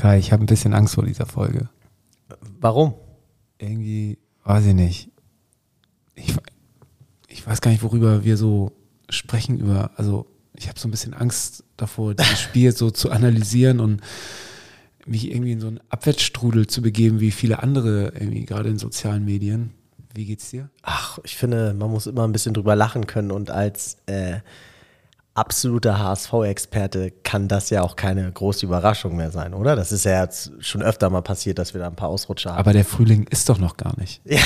Kai, ich habe ein bisschen Angst vor dieser Folge. Warum? Irgendwie, weiß ich nicht. Ich, ich weiß gar nicht, worüber wir so sprechen über. Also, ich habe so ein bisschen Angst davor, dieses Spiel so zu analysieren und mich irgendwie in so einen Abwärtsstrudel zu begeben, wie viele andere, irgendwie gerade in sozialen Medien. Wie geht's dir? Ach, ich finde, man muss immer ein bisschen drüber lachen können und als äh, absoluter HSV-Experte kann das ja auch keine große Überraschung mehr sein, oder? Das ist ja jetzt schon öfter mal passiert, dass wir da ein paar Ausrutscher haben. Aber der Frühling ist doch noch gar nicht. Ja.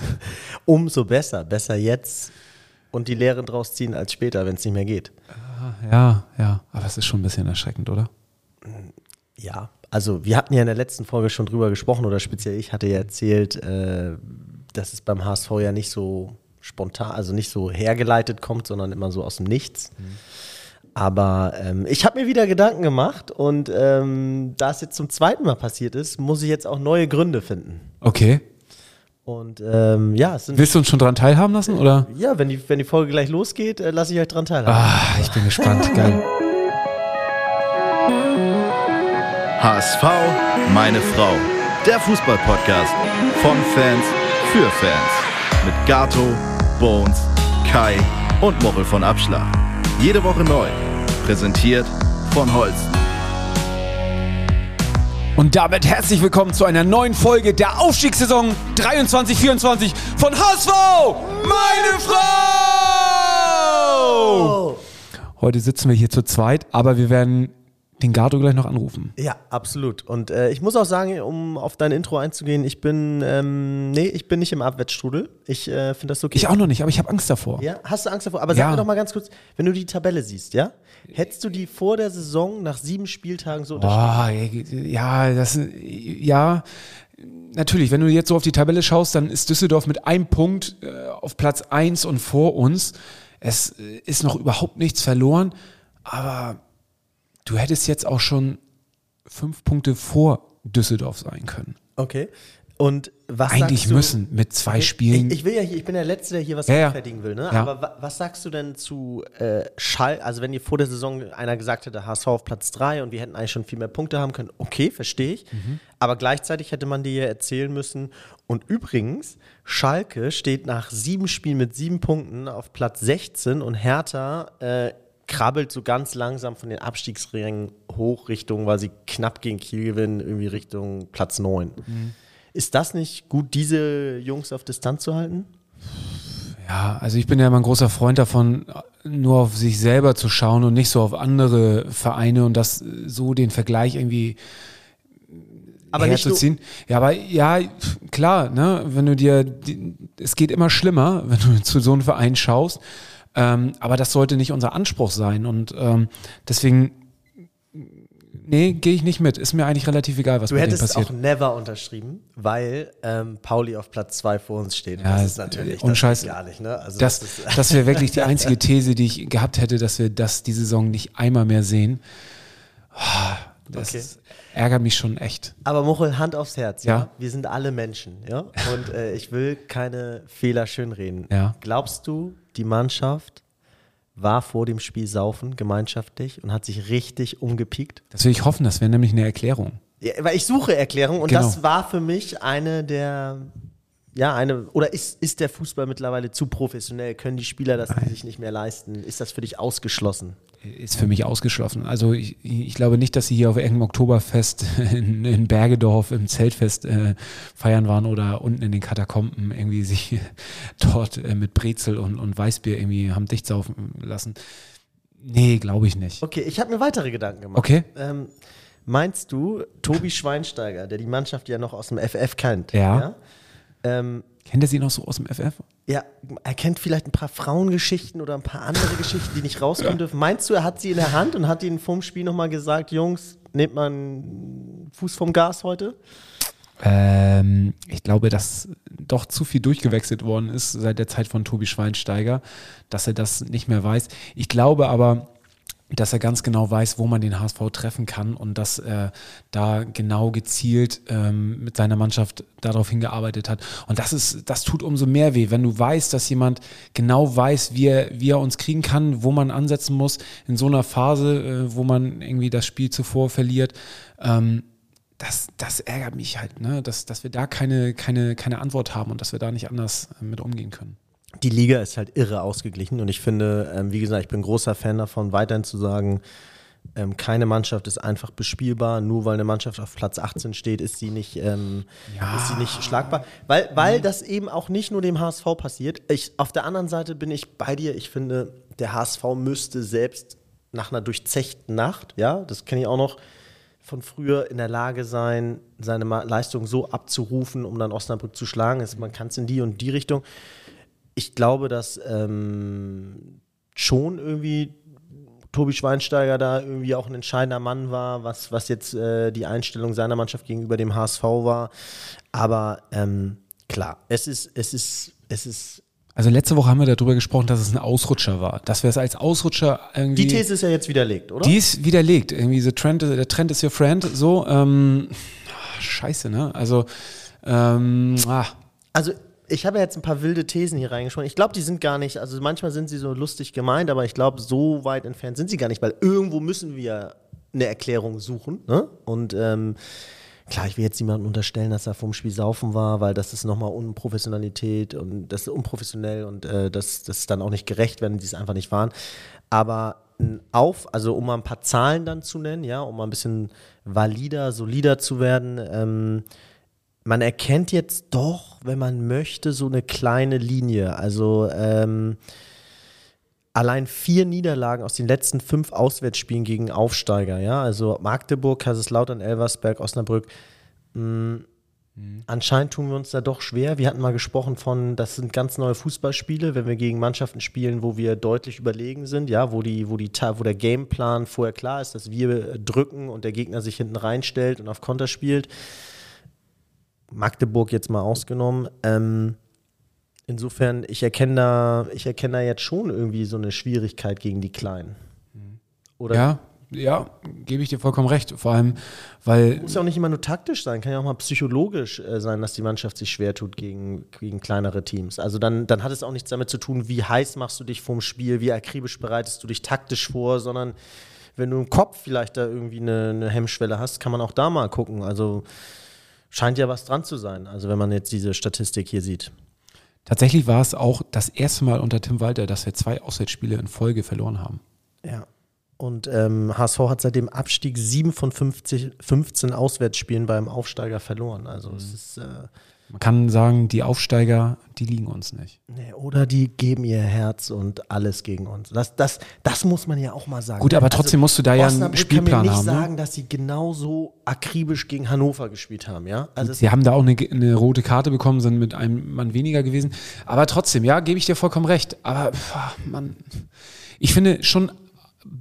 Umso besser. Besser jetzt und die Lehren draus ziehen als später, wenn es nicht mehr geht. Ja, ja. Aber es ist schon ein bisschen erschreckend, oder? Ja, also wir hatten ja in der letzten Folge schon drüber gesprochen oder speziell ich hatte ja erzählt, äh, dass es beim HSV ja nicht so spontan, also nicht so hergeleitet kommt, sondern immer so aus dem Nichts. Mhm. Aber ähm, ich habe mir wieder Gedanken gemacht und ähm, da es jetzt zum zweiten Mal passiert ist, muss ich jetzt auch neue Gründe finden. Okay. Und ähm, ja, es sind Willst du uns schon dran teilhaben lassen? Oder? Ja, wenn die, wenn die Folge gleich losgeht, äh, lasse ich euch dran teilhaben. Ah, ich bin gespannt. Geil. HSV, meine Frau. Der Fußballpodcast von Fans für Fans. Mit Gato, Bones, Kai und Mochel von Abschlag. Jede Woche neu. Präsentiert von Holsten. Und damit herzlich willkommen zu einer neuen Folge der Aufstiegssaison 23-24 von HSV, meine Frau! Heute sitzen wir hier zu zweit, aber wir werden den Gardo gleich noch anrufen. Ja, absolut. Und äh, ich muss auch sagen, um auf dein Intro einzugehen, ich bin, ähm, nee, ich bin nicht im Abwärtsstrudel. Ich äh, finde das okay. Ich auch noch nicht, aber ich habe Angst davor. Ja, hast du Angst davor? Aber sag mir doch mal ganz kurz, wenn du die Tabelle siehst, ja? Hättest du die vor der Saison nach sieben Spieltagen so unterschrieben? Oh, ja, das, ja, natürlich, wenn du jetzt so auf die Tabelle schaust, dann ist Düsseldorf mit einem Punkt äh, auf Platz 1 und vor uns. Es äh, ist noch überhaupt nichts verloren, aber du hättest jetzt auch schon fünf Punkte vor Düsseldorf sein können. Okay. Und was Eigentlich müssen mit zwei okay. Spielen. Ich, ich, will ja hier, ich bin der Letzte, der hier was ja, rechtfertigen will, ne? Ja. Aber was sagst du denn zu äh, Schall? Also, wenn ihr vor der Saison einer gesagt hätte, HSV auf Platz 3 und wir hätten eigentlich schon viel mehr Punkte haben können, okay, verstehe ich. Mhm. Aber gleichzeitig hätte man dir ja erzählen müssen. Und übrigens, Schalke steht nach sieben Spielen mit sieben Punkten auf Platz 16 und Hertha äh, krabbelt so ganz langsam von den Abstiegsrängen hoch Richtung, weil sie knapp gegen Kiel gewinnen, irgendwie Richtung Platz 9. Mhm. Ist das nicht gut, diese Jungs auf Distanz zu halten? Ja, also ich bin ja immer ein großer Freund davon, nur auf sich selber zu schauen und nicht so auf andere Vereine und das so den Vergleich irgendwie aber herzuziehen. ja, aber ja, klar, ne, wenn du dir, es geht immer schlimmer, wenn du zu so einem Verein schaust. Ähm, aber das sollte nicht unser Anspruch sein. Und ähm, deswegen, nee, gehe ich nicht mit. Ist mir eigentlich relativ egal, was du mit dem passiert. Du hättest auch never unterschrieben, weil ähm, Pauli auf Platz zwei vor uns steht. Ja, das ist natürlich das Scheiß, gar nicht. Ne? Also das, das, das wäre wirklich die einzige These, die ich gehabt hätte, dass wir das die Saison nicht einmal mehr sehen. Das okay. ärgert mich schon echt. Aber Muchel, Hand aufs Herz, ja? ja? Wir sind alle Menschen, ja? Und äh, ich will keine Fehler schönreden. Ja. Glaubst du, die Mannschaft war vor dem Spiel saufen, gemeinschaftlich, und hat sich richtig umgepiekt? Das will ich hoffen, das wäre nämlich eine Erklärung. Ja, weil ich suche Erklärung und genau. das war für mich eine der ja, eine, oder ist, ist der Fußball mittlerweile zu professionell? Können die Spieler das sich nicht mehr leisten? Ist das für dich ausgeschlossen? Ist für mich ausgeschlossen. Also ich, ich glaube nicht, dass sie hier auf irgendeinem Oktoberfest in, in Bergedorf im Zeltfest äh, feiern waren oder unten in den Katakomben irgendwie sich dort äh, mit Brezel und, und Weißbier irgendwie haben dicht saufen lassen. Nee, glaube ich nicht. Okay, ich habe mir weitere Gedanken gemacht. Okay. Ähm, meinst du, Tobi Schweinsteiger, der die Mannschaft ja noch aus dem FF kennt, ja. ja ähm, Kennt er sie noch so aus dem FF? Ja, er kennt vielleicht ein paar Frauengeschichten oder ein paar andere Geschichten, die nicht rauskommen dürfen. Meinst du, er hat sie in der Hand und hat ihnen vorm Spiel nochmal gesagt, Jungs, nehmt mal einen Fuß vom Gas heute? Ähm, ich glaube, dass doch zu viel durchgewechselt worden ist seit der Zeit von Tobi Schweinsteiger, dass er das nicht mehr weiß. Ich glaube aber, dass er ganz genau weiß, wo man den HSV treffen kann und dass er da genau gezielt ähm, mit seiner Mannschaft darauf hingearbeitet hat. Und das ist, das tut umso mehr weh, wenn du weißt, dass jemand genau weiß, wie er, wie er uns kriegen kann, wo man ansetzen muss in so einer Phase, äh, wo man irgendwie das Spiel zuvor verliert. Ähm, das, das ärgert mich halt, ne? dass, dass wir da keine, keine, keine Antwort haben und dass wir da nicht anders äh, mit umgehen können. Die Liga ist halt irre ausgeglichen und ich finde, ähm, wie gesagt, ich bin großer Fan davon, weiterhin zu sagen, ähm, keine Mannschaft ist einfach bespielbar. Nur weil eine Mannschaft auf Platz 18 steht, ist sie nicht, ähm, ja. ist sie nicht schlagbar. Weil, weil das eben auch nicht nur dem HSV passiert. Ich, auf der anderen Seite bin ich bei dir. Ich finde, der HSV müsste selbst nach einer durchzechten Nacht, ja, das kenne ich auch noch von früher, in der Lage sein, seine Leistung so abzurufen, um dann Osnabrück zu schlagen. Also man kann es in die und die Richtung. Ich glaube, dass ähm, schon irgendwie Tobi Schweinsteiger da irgendwie auch ein entscheidender Mann war, was, was jetzt äh, die Einstellung seiner Mannschaft gegenüber dem HSV war. Aber ähm, klar, es ist, es ist, es ist. Also letzte Woche haben wir darüber gesprochen, dass es ein Ausrutscher war. Dass wir es als Ausrutscher irgendwie. Die These ist ja jetzt widerlegt, oder? Die ist widerlegt. Irgendwie the trend, der Trend ist your friend. So, ähm, scheiße, ne? Also, ähm, ah. Also ich habe ja jetzt ein paar wilde Thesen hier reingesprochen. Ich glaube, die sind gar nicht, also manchmal sind sie so lustig gemeint, aber ich glaube, so weit entfernt sind sie gar nicht, weil irgendwo müssen wir eine Erklärung suchen. Ne? Und ähm, klar, ich will jetzt niemandem unterstellen, dass er vom Spiel saufen war, weil das ist nochmal Unprofessionalität und das ist unprofessionell und äh, das, das ist dann auch nicht gerecht, wenn die es einfach nicht waren. Aber auf, also um mal ein paar Zahlen dann zu nennen, ja, um mal ein bisschen valider, solider zu werden, ähm, man erkennt jetzt doch, wenn man möchte, so eine kleine Linie. Also ähm, allein vier Niederlagen aus den letzten fünf Auswärtsspielen gegen Aufsteiger, ja, also Magdeburg, Kaiserslautern, Elversberg, Osnabrück. Mh, mm, mhm. Anscheinend tun wir uns da doch schwer. Wir hatten mal gesprochen von, das sind ganz neue Fußballspiele, wenn wir gegen Mannschaften spielen, wo wir deutlich überlegen sind, ja, wo die, wo die, wo der Gameplan vorher klar ist, dass wir drücken und der Gegner sich hinten reinstellt und auf Konter spielt. Magdeburg jetzt mal ausgenommen. Ähm, insofern, ich erkenne da, ich erkenne da jetzt schon irgendwie so eine Schwierigkeit gegen die Kleinen. Oder? Ja, ja, gebe ich dir vollkommen recht. Vor allem, weil. Muss ja auch nicht immer nur taktisch sein, kann ja auch mal psychologisch äh, sein, dass die Mannschaft sich schwer tut gegen, gegen kleinere Teams. Also dann, dann hat es auch nichts damit zu tun, wie heiß machst du dich vorm Spiel, wie akribisch bereitest du dich taktisch vor, sondern wenn du im Kopf vielleicht da irgendwie eine, eine Hemmschwelle hast, kann man auch da mal gucken. Also scheint ja was dran zu sein, also wenn man jetzt diese Statistik hier sieht. Tatsächlich war es auch das erste Mal unter Tim Walter, dass wir zwei Auswärtsspiele in Folge verloren haben. Ja. Und ähm, HSV hat seit dem Abstieg sieben von 50, 15 Auswärtsspielen beim Aufsteiger verloren. Also mhm. es ist äh, man kann sagen, die Aufsteiger, die liegen uns nicht. Nee, oder die geben ihr Herz und alles gegen uns. Das, das, das muss man ja auch mal sagen. Gut, aber trotzdem also, musst du da ja einen Spielplan haben. Ich kann mir nicht haben, sagen, ne? dass sie genauso akribisch gegen Hannover gespielt haben. Ja? Also sie haben da auch eine, eine, rote Karte bekommen, sind mit einem Mann weniger gewesen. Aber trotzdem, ja, gebe ich dir vollkommen recht. Aber man, ich finde schon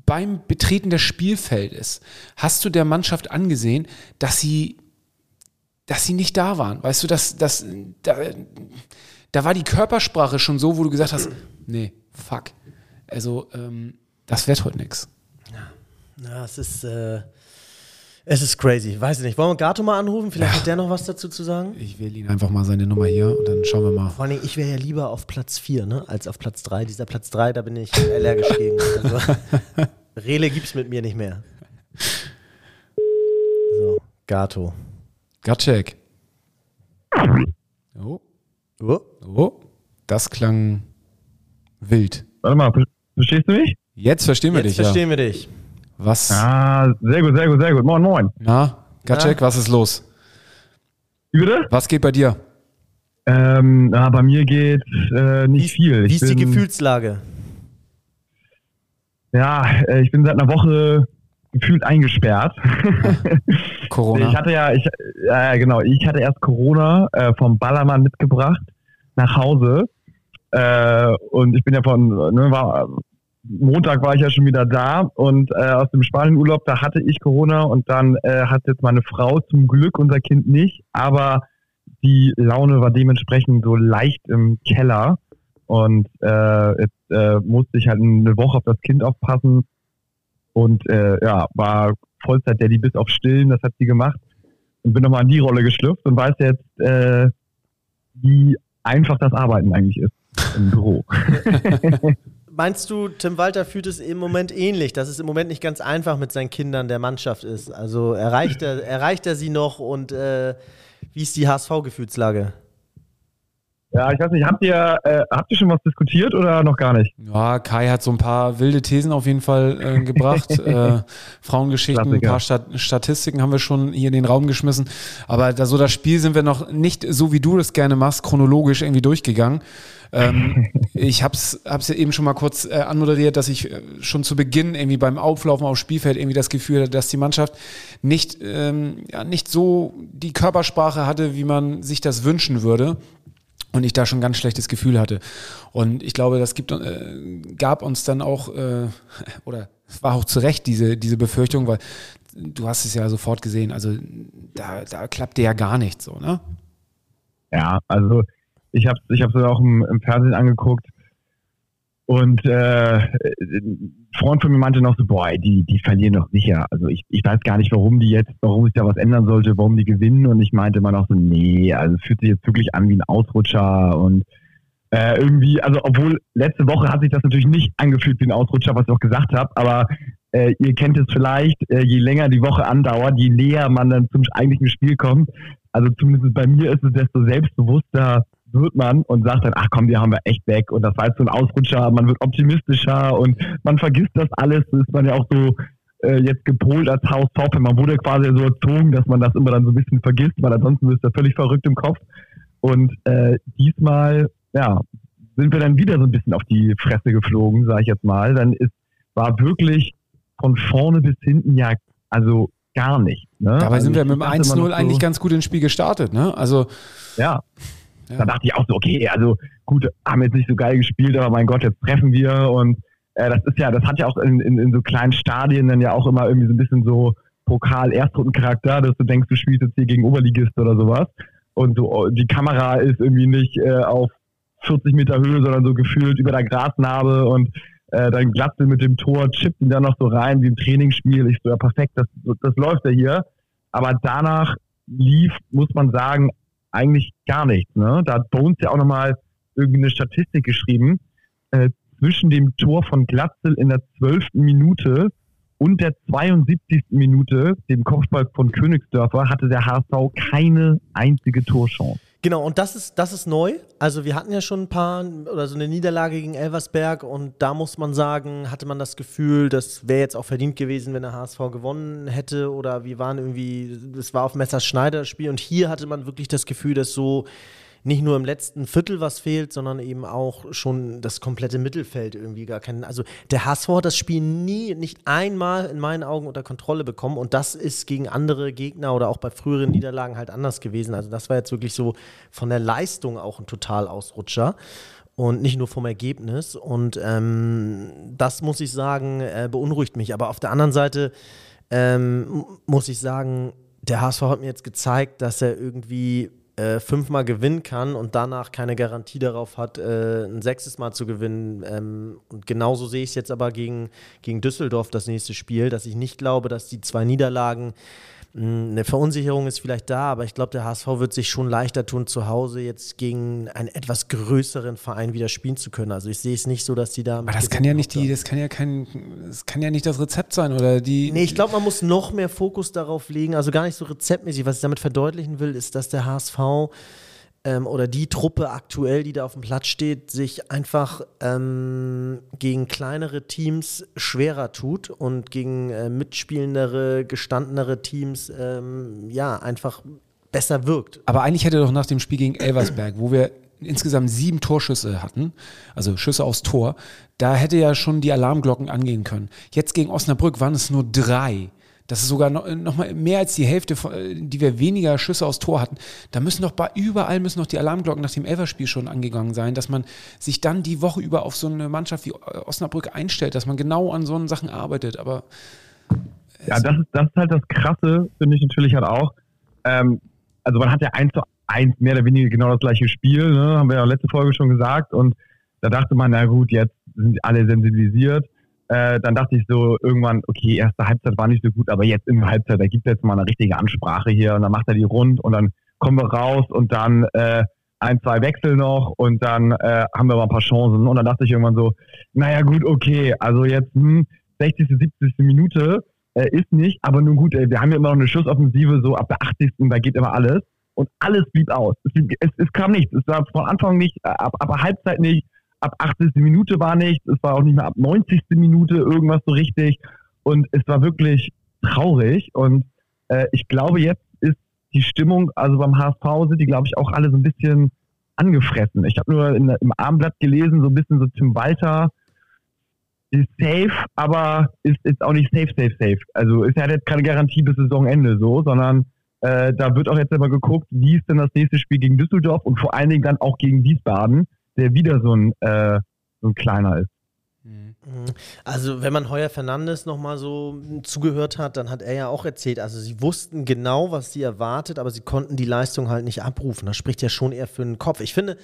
beim Betreten des Spielfeldes hast du der Mannschaft angesehen, dass sie dass sie nicht da waren. Weißt du, dass, dass, da, da war die Körpersprache schon so, wo du gesagt hast, nee, fuck. Also, ähm, das wird heute nichts. Ja. ja, es ist, äh, es ist crazy. Weiß ich nicht. Wollen wir Gato mal anrufen? Vielleicht ja. hat der noch was dazu zu sagen? Ich wähle ihn einfach mal seine Nummer hier und dann schauen wir mal. Vor allem, ich wäre ja lieber auf Platz 4, ne, als auf Platz 3. Dieser Platz 3, da bin ich allergisch gegen. Also, Rele gibt's mit mir nicht mehr. So, Gato. Gatschek. Oh. Oh. Oh. Das klang wild. Warte mal, verstehst du mich? Jetzt verstehen wir Jetzt dich. Jetzt verstehen ja. wir dich. Was? Ah, sehr gut, sehr gut, sehr gut. Moin, moin. Na, Gatschek, was ist los? Wie bitte? Was geht bei dir? Ähm, na, bei mir geht äh, nicht wie, viel. Ich wie ist bin, die Gefühlslage? Ja, äh, ich bin seit einer Woche gefühlt eingesperrt. Corona. Ich hatte ja, ich, äh, genau, ich hatte erst Corona äh, vom Ballermann mitgebracht nach Hause. Äh, und ich bin ja von, ne, war, Montag war ich ja schon wieder da und äh, aus dem Spanienurlaub, da hatte ich Corona und dann äh, hat jetzt meine Frau zum Glück unser Kind nicht, aber die Laune war dementsprechend so leicht im Keller und äh, jetzt äh, musste ich halt eine Woche auf das Kind aufpassen und äh, ja, war Vollzeit-Daddy bis auf Stillen, das hat sie gemacht. Und bin nochmal in die Rolle geschlüpft und weiß jetzt, äh, wie einfach das Arbeiten eigentlich ist im Büro. meinst du, Tim Walter fühlt es im Moment ähnlich, dass es im Moment nicht ganz einfach mit seinen Kindern der Mannschaft ist? Also erreicht er, erreicht er sie noch und äh, wie ist die HSV-Gefühlslage? Ja, ich weiß nicht, habt ihr, äh, habt ihr schon was diskutiert oder noch gar nicht? Ja, Kai hat so ein paar wilde Thesen auf jeden Fall äh, gebracht. äh, Frauengeschichten, ein paar Stat Statistiken haben wir schon hier in den Raum geschmissen. Aber da, so das Spiel sind wir noch nicht so, wie du das gerne machst, chronologisch irgendwie durchgegangen. Ähm, ich hab's, hab's ja eben schon mal kurz äh, anmoderiert, dass ich äh, schon zu Beginn irgendwie beim Auflaufen aufs Spielfeld irgendwie das Gefühl hatte, dass die Mannschaft nicht, ähm, ja, nicht so die Körpersprache hatte, wie man sich das wünschen würde und ich da schon ein ganz schlechtes Gefühl hatte. Und ich glaube, das gibt, äh, gab uns dann auch, äh, oder es war auch zu Recht diese, diese Befürchtung, weil du hast es ja sofort gesehen, also da, da klappte ja gar nichts so, ne? Ja, also ich habe es ich auch im, im Fernsehen angeguckt und äh, ein Freund von mir meinte noch so, boah, die, die verlieren doch sicher. Also ich, ich weiß gar nicht, warum die jetzt, warum sich da was ändern sollte, warum die gewinnen. Und ich meinte immer noch so, nee, also es fühlt sich jetzt wirklich an wie ein Ausrutscher und äh, irgendwie, also obwohl letzte Woche hat sich das natürlich nicht angefühlt wie ein Ausrutscher, was ich auch gesagt habe, aber äh, ihr kennt es vielleicht, äh, je länger die Woche andauert, je näher man dann zum eigentlichen Spiel kommt, also zumindest bei mir ist es, desto selbstbewusster wird man und sagt dann, ach komm, die haben wir echt weg und das war jetzt so ein Ausrutscher, man wird optimistischer und man vergisst das alles, das ist man ja auch so äh, jetzt gepolt als Haustaufe. Man wurde quasi so erzogen, dass man das immer dann so ein bisschen vergisst, weil ansonsten ist er völlig verrückt im Kopf. Und äh, diesmal, ja, sind wir dann wieder so ein bisschen auf die Fresse geflogen, sage ich jetzt mal. Dann ist, war wirklich von vorne bis hinten ja, also gar nicht. Ne? Dabei also sind wir mit dem 1-0 so, eigentlich ganz gut ins Spiel gestartet, ne? Also. Ja. Ja. Da dachte ich auch so, okay, also gut, haben jetzt nicht so geil gespielt, aber mein Gott, jetzt treffen wir und äh, das ist ja, das hat ja auch in, in, in so kleinen Stadien dann ja auch immer irgendwie so ein bisschen so Pokal-Erstrundencharakter, dass du denkst, du spielst jetzt hier gegen Oberligist oder sowas und so oh, die Kamera ist irgendwie nicht äh, auf 40 Meter Höhe, sondern so gefühlt über der Grasnarbe und äh, dein Glatzel mit dem Tor chippt ihn dann noch so rein wie im Trainingsspiel. Ich so, ja perfekt, das, das läuft ja hier. Aber danach lief, muss man sagen, eigentlich gar nichts. Ne? Da hat Bones ja auch nochmal irgendwie eine Statistik geschrieben. Äh, zwischen dem Tor von Glatzel in der zwölften Minute und der 72. Minute, dem Kopfball von Königsdörfer, hatte der HSV keine einzige Torchance. Genau, und das ist, das ist neu. Also wir hatten ja schon ein paar oder so eine Niederlage gegen Elversberg und da muss man sagen, hatte man das Gefühl, das wäre jetzt auch verdient gewesen, wenn der HSV gewonnen hätte oder wir waren irgendwie, es war auf Messers Schneider Spiel und hier hatte man wirklich das Gefühl, dass so nicht nur im letzten Viertel was fehlt, sondern eben auch schon das komplette Mittelfeld irgendwie gar keinen. Also der HSV hat das Spiel nie, nicht einmal in meinen Augen unter Kontrolle bekommen und das ist gegen andere Gegner oder auch bei früheren Niederlagen halt anders gewesen. Also das war jetzt wirklich so von der Leistung auch ein Totalausrutscher und nicht nur vom Ergebnis. Und ähm, das muss ich sagen, äh, beunruhigt mich. Aber auf der anderen Seite ähm, muss ich sagen, der HSV hat mir jetzt gezeigt, dass er irgendwie äh, fünfmal gewinnen kann und danach keine Garantie darauf hat, äh, ein sechstes Mal zu gewinnen. Ähm, und genauso sehe ich es jetzt aber gegen, gegen Düsseldorf, das nächste Spiel, dass ich nicht glaube, dass die zwei Niederlagen eine Verunsicherung ist vielleicht da, aber ich glaube, der HSV wird sich schon leichter tun, zu Hause jetzt gegen einen etwas größeren Verein wieder spielen zu können. Also ich sehe es nicht so, dass die da. Aber das kann ja nicht die, das kann ja kein, das kann ja nicht das Rezept sein oder die. Nee, ich glaube, man muss noch mehr Fokus darauf legen. Also gar nicht so rezeptmäßig. Was ich damit verdeutlichen will, ist, dass der HSV ähm, oder die Truppe aktuell, die da auf dem Platz steht, sich einfach ähm, gegen kleinere Teams schwerer tut und gegen äh, mitspielendere, gestandenere Teams ähm, ja einfach besser wirkt. Aber eigentlich hätte doch nach dem Spiel gegen Elversberg, wo wir insgesamt sieben Torschüsse hatten, also Schüsse aufs Tor, da hätte ja schon die Alarmglocken angehen können. Jetzt gegen Osnabrück waren es nur drei. Das ist sogar noch, noch mal mehr als die Hälfte, die wir weniger Schüsse aus Tor hatten. Da müssen doch bei überall müssen noch die Alarmglocken nach dem Elferspiel schon angegangen sein, dass man sich dann die Woche über auf so eine Mannschaft wie Osnabrück einstellt, dass man genau an so Sachen arbeitet. Aber ja, das ist, das ist halt das Krasse, finde ich natürlich halt auch. Ähm, also man hat ja eins zu eins mehr oder weniger genau das gleiche Spiel, ne? haben wir ja letzte Folge schon gesagt. Und da dachte man, na gut, jetzt sind alle sensibilisiert. Äh, dann dachte ich so irgendwann, okay, erste Halbzeit war nicht so gut, aber jetzt in der Halbzeit, da gibt es jetzt mal eine richtige Ansprache hier und dann macht er die rund und dann kommen wir raus und dann äh, ein, zwei Wechsel noch und dann äh, haben wir aber ein paar Chancen. Und dann dachte ich irgendwann so, naja gut, okay, also jetzt hm, 60., 70. Minute äh, ist nicht, aber nun gut, ey, wir haben ja immer noch eine Schussoffensive, so ab der 80. da geht immer alles. Und alles blieb aus. Es, es, es kam nichts. Es war von Anfang nicht, ab, ab Halbzeit nicht, ab 80. Minute war nichts, es war auch nicht mehr ab 90. Minute irgendwas so richtig. Und es war wirklich traurig. Und äh, ich glaube, jetzt ist die Stimmung, also beim HSV sind die, glaube ich, auch alle so ein bisschen angefressen. Ich habe nur in, im Armblatt gelesen, so ein bisschen so Tim Walter ist safe, aber ist, ist auch nicht safe, safe, safe. Also ist ja jetzt keine Garantie bis Saisonende so, sondern äh, da wird auch jetzt immer geguckt, wie ist denn das nächste Spiel gegen Düsseldorf und vor allen Dingen dann auch gegen Wiesbaden, der wieder so ein, äh, so ein kleiner ist. Mhm. Also, wenn man Heuer Fernandes nochmal so zugehört hat, dann hat er ja auch erzählt, also sie wussten genau, was sie erwartet, aber sie konnten die Leistung halt nicht abrufen. Das spricht ja schon eher für den Kopf. Ich finde,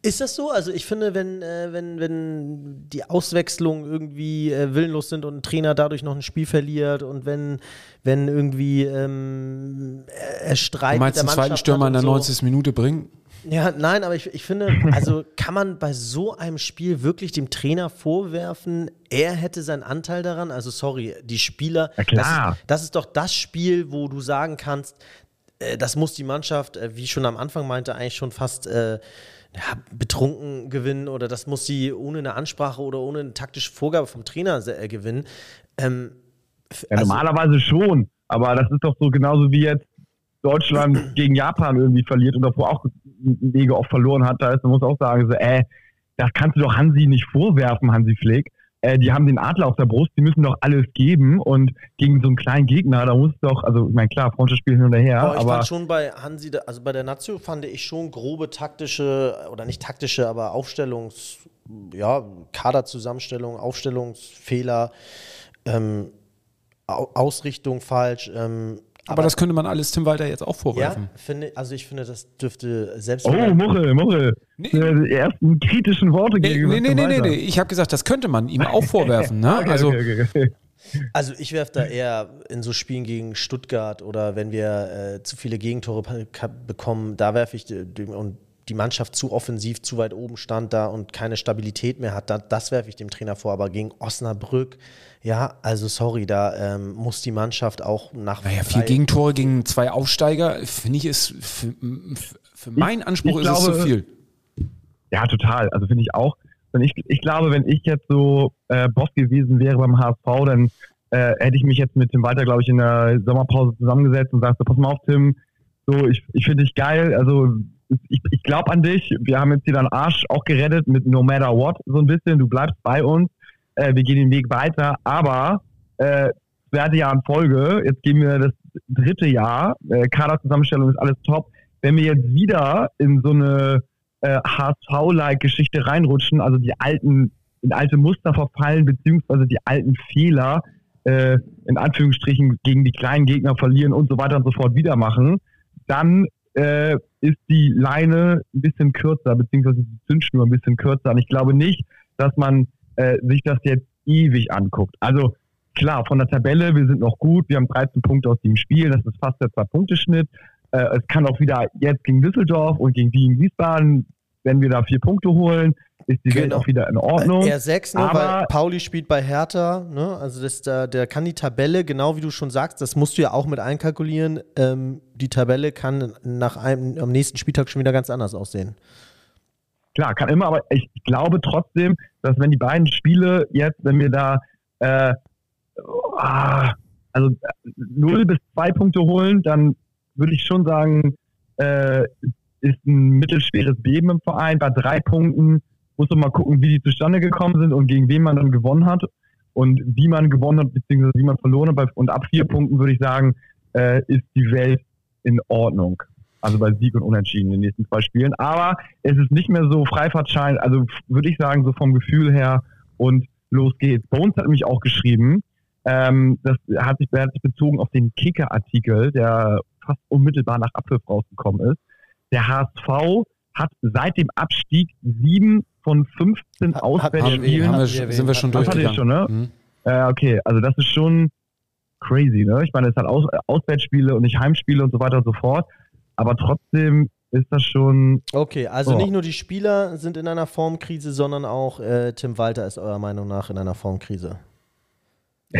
ist das so? Also ich finde, wenn, äh, wenn, wenn die Auswechslungen irgendwie äh, willenlos sind und ein Trainer dadurch noch ein Spiel verliert und wenn, wenn irgendwie ähm, er streitet. Du meinst den zweiten Stürmer in der so, 90. Minute bringen? Ja, nein, aber ich, ich finde, also kann man bei so einem Spiel wirklich dem Trainer vorwerfen, er hätte seinen Anteil daran? Also sorry, die Spieler, ja, klar. Das, ist, das ist doch das Spiel, wo du sagen kannst, äh, das muss die Mannschaft, äh, wie ich schon am Anfang meinte, eigentlich schon fast äh, ja, betrunken gewinnen oder das muss sie ohne eine Ansprache oder ohne eine taktische Vorgabe vom Trainer äh, gewinnen. Ähm, ja, also, normalerweise schon, aber das ist doch so genauso wie jetzt Deutschland gegen Japan irgendwie verliert und davor auch Wege auch verloren hat, da ist, man muss auch sagen, so, äh, das kannst du doch Hansi nicht vorwerfen, Hansi Flick. Äh, die haben den Adler auf der Brust, die müssen doch alles geben und gegen so einen kleinen Gegner, da muss doch, also ich meine, klar, Freundschaftsspiel hin und her. Aber ich aber fand schon bei Hansi, also bei der Nazio fand ich schon grobe taktische, oder nicht taktische, aber Aufstellungs, ja, Kaderzusammenstellung, Aufstellungsfehler, ähm, Ausrichtung falsch, ähm, aber, das könnte man alles Tim Walter jetzt auch vorwerfen. Ja, finde, also ich finde, das dürfte selbst. Oh, Muchel, Muchel. Nee. Die ersten kritischen Worte nee, gegenüber. Nee, nee, nee, nee, nee. Ich habe gesagt, das könnte man ihm auch vorwerfen. Ne? okay, also, okay, okay. also ich werfe da eher in so Spielen gegen Stuttgart oder wenn wir äh, zu viele Gegentore bekommen, da werfe ich und die Mannschaft zu offensiv, zu weit oben stand da und keine Stabilität mehr hat, da, das werfe ich dem Trainer vor. Aber gegen Osnabrück, ja, also sorry, da ähm, muss die Mannschaft auch nach. Naja, vier Gegentore gegen zwei Aufsteiger, finde ich, ist für, für meinen Anspruch ich, ich ist glaube, es zu viel. Ja, total. Also finde ich auch. Und ich, ich glaube, wenn ich jetzt so äh, Boss gewesen wäre beim HSV, dann äh, hätte ich mich jetzt mit Tim Walter, glaube ich, in der Sommerpause zusammengesetzt und sagte, pass mal auf, Tim, so, ich, ich finde dich geil, also ich, ich glaube an dich. Wir haben jetzt hier deinen Arsch auch gerettet mit No Matter What so ein bisschen. Du bleibst bei uns. Äh, wir gehen den Weg weiter. Aber äh, zweite Jahr in Folge, jetzt gehen wir das dritte Jahr. Äh, Kaderzusammenstellung ist alles top. Wenn wir jetzt wieder in so eine äh, HSV-like-Geschichte reinrutschen, also die alten, in alte Muster verfallen, beziehungsweise die alten Fehler äh, in Anführungsstrichen gegen die kleinen Gegner verlieren und so weiter und so fort wieder machen, dann äh, ist die Leine ein bisschen kürzer, beziehungsweise die Zündschnur ein bisschen kürzer. Und ich glaube nicht, dass man äh, sich das jetzt ewig anguckt. Also klar, von der Tabelle, wir sind noch gut, wir haben 13 Punkte aus dem Spiel, das ist fast der Zwei-Punkte-Schnitt. Äh, es kann auch wieder jetzt gegen Düsseldorf und gegen die in Wiesbaden, wenn wir da vier Punkte holen, ist die genau. Welt auch wieder in Ordnung. Er 6, ne, weil Pauli spielt bei Hertha, ne? Also das, der, der kann die Tabelle, genau wie du schon sagst, das musst du ja auch mit einkalkulieren. Ähm, die Tabelle kann nach einem, am nächsten Spieltag schon wieder ganz anders aussehen. Klar, kann immer, aber ich glaube trotzdem, dass wenn die beiden Spiele jetzt, wenn wir da äh, ah, also 0 bis 2 Punkte holen, dann würde ich schon sagen, äh, ist ein mittelschweres Beben im Verein. Bei drei Punkten muss man mal gucken, wie die zustande gekommen sind und gegen wen man dann gewonnen hat und wie man gewonnen hat, beziehungsweise wie man verloren hat. Und ab vier Punkten würde ich sagen, äh, ist die Welt in Ordnung. Also bei Sieg und Unentschieden in den nächsten zwei Spielen. Aber es ist nicht mehr so Freifahrtschein, also würde ich sagen, so vom Gefühl her und los geht's. Bones hat mich auch geschrieben, ähm, das hat sich, hat sich bezogen auf den Kicker-Artikel, der fast unmittelbar nach Abpfiff rausgekommen ist. Der HSV hat seit dem Abstieg sieben von 15 hat, Auswärtsspielen. Haben wir, sind wir schon durchgegangen. Schon, ne? Mhm. Äh, okay, also das ist schon crazy. Ne? Ich meine, es hat Aus, Auswärtsspiele und nicht Heimspiele und so weiter und so fort. Aber trotzdem ist das schon. Okay, also oh. nicht nur die Spieler sind in einer Formkrise, sondern auch äh, Tim Walter ist eurer Meinung nach in einer Formkrise.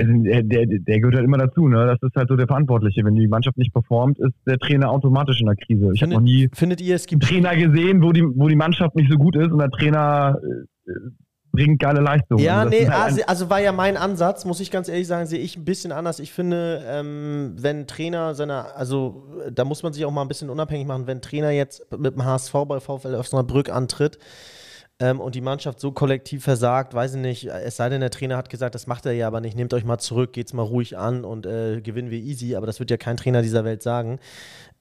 Der, der, der, gehört halt immer dazu, ne? Das ist halt so der Verantwortliche. Wenn die Mannschaft nicht performt, ist der Trainer automatisch in der Krise. Ich habe noch nie findet ihr, es gibt Trainer gesehen, wo die, wo die Mannschaft nicht so gut ist und der Trainer äh, bringt geile Leistungen. Ja, also nee, halt also, also, war ja mein Ansatz, muss ich ganz ehrlich sagen, sehe ich ein bisschen anders. Ich finde, ähm, wenn Trainer seiner, also da muss man sich auch mal ein bisschen unabhängig machen, wenn Trainer jetzt mit dem HSV bei VfL Osnabrück antritt, ähm, und die Mannschaft so kollektiv versagt, weiß ich nicht, es sei denn, der Trainer hat gesagt, das macht er ja aber nicht, nehmt euch mal zurück, geht's mal ruhig an und äh, gewinnen wir easy, aber das wird ja kein Trainer dieser Welt sagen.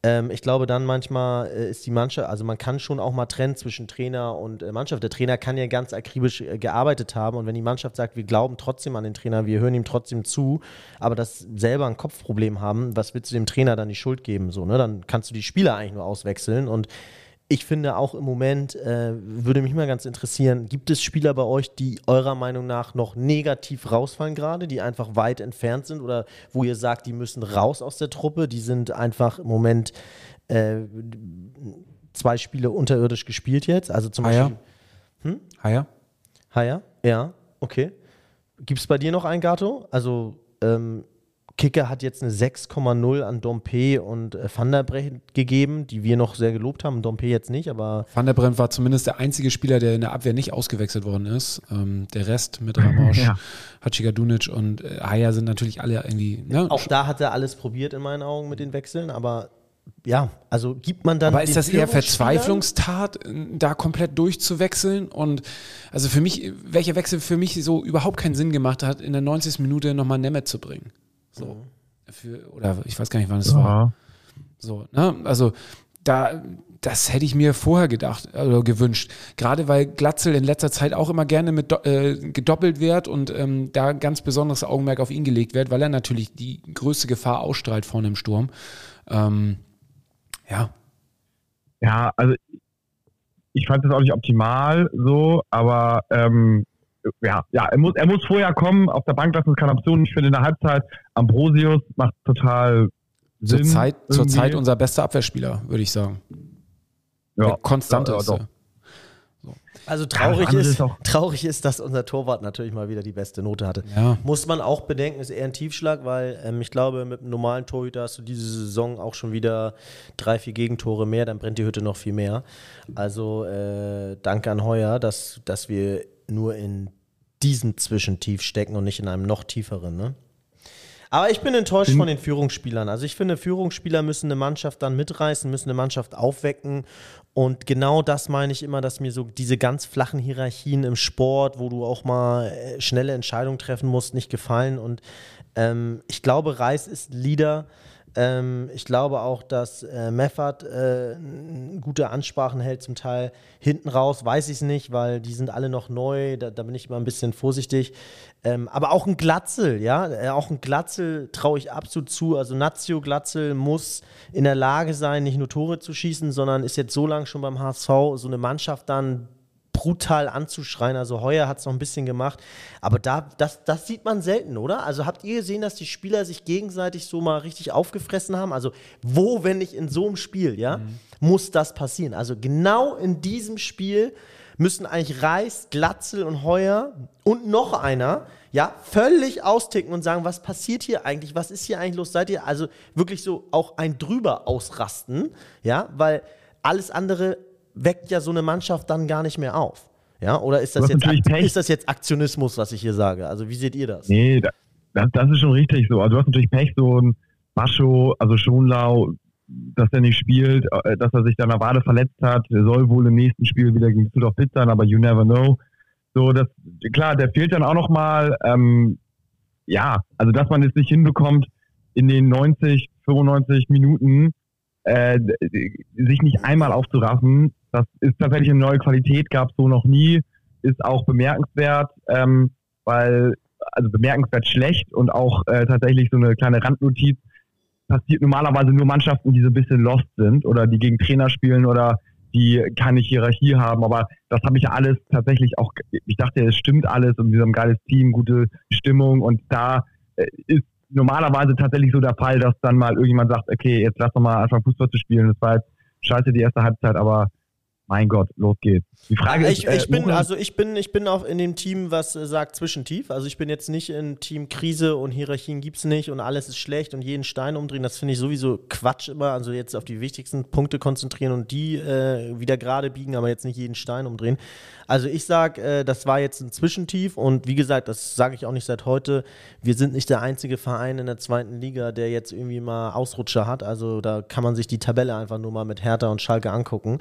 Ähm, ich glaube, dann manchmal äh, ist die Mannschaft, also man kann schon auch mal trennen zwischen Trainer und äh, Mannschaft. Der Trainer kann ja ganz akribisch äh, gearbeitet haben und wenn die Mannschaft sagt, wir glauben trotzdem an den Trainer, wir hören ihm trotzdem zu, aber das selber ein Kopfproblem haben, was willst du dem Trainer dann die Schuld geben? So, ne? Dann kannst du die Spieler eigentlich nur auswechseln und ich finde auch im Moment, äh, würde mich mal ganz interessieren, gibt es Spieler bei euch, die eurer Meinung nach noch negativ rausfallen gerade, die einfach weit entfernt sind oder wo ihr sagt, die müssen raus aus der Truppe, die sind einfach im Moment äh, zwei Spiele unterirdisch gespielt jetzt, also zum Haya. Beispiel. Hm? Haya? Haya, ja, okay. Gibt es bei dir noch ein Gato? Also ähm, Kicker hat jetzt eine 6,0 an Dompe und äh, Van der Brecht gegeben, die wir noch sehr gelobt haben. Dompe jetzt nicht, aber. Van der Brecht war zumindest der einzige Spieler, der in der Abwehr nicht ausgewechselt worden ist. Ähm, der Rest mit Ramos, ja. Hachikadunic und äh, Haya sind natürlich alle irgendwie. Ne? Auch da hat er alles probiert in meinen Augen mit den Wechseln, aber ja, also gibt man dann. Aber ist das eher Verzweiflungstat, da komplett durchzuwechseln? Und also für mich, welcher Wechsel für mich so überhaupt keinen Sinn gemacht hat, in der 90. Minute nochmal Nemeth zu bringen? So. Mhm. Für, oder ich weiß gar nicht, wann es ja. war. So, ne? Also da, das hätte ich mir vorher gedacht oder gewünscht. Gerade weil Glatzel in letzter Zeit auch immer gerne mit äh, gedoppelt wird und ähm, da ganz besonderes Augenmerk auf ihn gelegt wird, weil er natürlich die größte Gefahr ausstrahlt vorne im Sturm. Ähm, ja. Ja, also ich fand das auch nicht optimal so, aber ähm, ja, ja, er muss, er muss vorher kommen, auf der Bank lassen ist keine Option. Ich finde in der Halbzeit Ambrosius macht total Sinn. Zur Zeit, zur Zeit unser bester Abwehrspieler, würde ich sagen. Ja, der konstanteste. Ja, so. Also traurig, ja, ist, traurig ist, dass unser Torwart natürlich mal wieder die beste Note hatte. Ja. Muss man auch bedenken, ist eher ein Tiefschlag, weil ähm, ich glaube, mit einem normalen Torhüter hast du diese Saison auch schon wieder drei, vier Gegentore mehr, dann brennt die Hütte noch viel mehr. Also äh, danke an Heuer, dass, dass wir nur in diesem Zwischentief stecken und nicht in einem noch tieferen. Ne? Aber ich bin enttäuscht von den Führungsspielern. Also ich finde, Führungsspieler müssen eine Mannschaft dann mitreißen, müssen eine Mannschaft aufwecken. Und genau das meine ich immer, dass mir so diese ganz flachen Hierarchien im Sport, wo du auch mal äh, schnelle Entscheidungen treffen musst, nicht gefallen. Und ähm, ich glaube, Reis ist Leader ähm, ich glaube auch, dass äh, Meffert äh, gute Ansprachen hält, zum Teil hinten raus, weiß ich es nicht, weil die sind alle noch neu, da, da bin ich immer ein bisschen vorsichtig. Ähm, aber auch ein Glatzel, ja, äh, auch ein Glatzel traue ich absolut zu. Also Nazio Glatzel muss in der Lage sein, nicht nur Tore zu schießen, sondern ist jetzt so lange schon beim HSV, so eine Mannschaft dann brutal anzuschreien. Also Heuer hat es noch ein bisschen gemacht. Aber da, das, das sieht man selten, oder? Also habt ihr gesehen, dass die Spieler sich gegenseitig so mal richtig aufgefressen haben? Also wo, wenn nicht in so einem Spiel, ja, mhm. muss das passieren? Also genau in diesem Spiel müssen eigentlich Reis, Glatzel und Heuer und noch einer ja, völlig austicken und sagen, was passiert hier eigentlich? Was ist hier eigentlich los? Seid ihr also wirklich so auch ein drüber ausrasten, ja, weil alles andere weckt ja so eine Mannschaft dann gar nicht mehr auf. Ja, oder ist das, jetzt, ist das jetzt Aktionismus, was ich hier sage? Also, wie seht ihr das? Nee, das, das ist schon richtig so. Also, du hast natürlich Pech, so ein Mascho, also Schonlau, dass er nicht spielt, äh, dass er sich dann der Wade verletzt hat. Er soll wohl im nächsten Spiel wieder gegen Düsseldorf fit sein, aber you never know. So, das, klar, der fehlt dann auch nochmal. Ähm, ja, also, dass man es nicht hinbekommt, in den 90, 95 Minuten äh, sich nicht einmal aufzuraffen, das ist tatsächlich eine neue Qualität, gab es so noch nie, ist auch bemerkenswert, ähm, weil, also bemerkenswert schlecht und auch äh, tatsächlich so eine kleine Randnotiz, passiert normalerweise nur Mannschaften, die so ein bisschen lost sind oder die gegen Trainer spielen oder die keine Hierarchie haben. Aber das habe ich alles tatsächlich auch, ich dachte, es stimmt alles und wir haben ein geiles Team, gute Stimmung und da äh, ist normalerweise tatsächlich so der Fall, dass dann mal irgendjemand sagt, okay, jetzt lass doch mal anfangen Fußball zu spielen. Das war jetzt scheiße die erste Halbzeit, aber mein Gott, los geht's. Die Frage ich, ist, äh, ich bin also ich bin ich bin auch in dem Team, was äh, sagt zwischentief. Also ich bin jetzt nicht in Team Krise und Hierarchien gibt's nicht und alles ist schlecht und jeden Stein umdrehen. Das finde ich sowieso Quatsch immer. Also jetzt auf die wichtigsten Punkte konzentrieren und die äh, wieder gerade biegen, aber jetzt nicht jeden Stein umdrehen. Also ich sag, äh, das war jetzt ein Zwischentief und wie gesagt, das sage ich auch nicht seit heute. Wir sind nicht der einzige Verein in der zweiten Liga, der jetzt irgendwie mal Ausrutscher hat. Also da kann man sich die Tabelle einfach nur mal mit Hertha und Schalke angucken.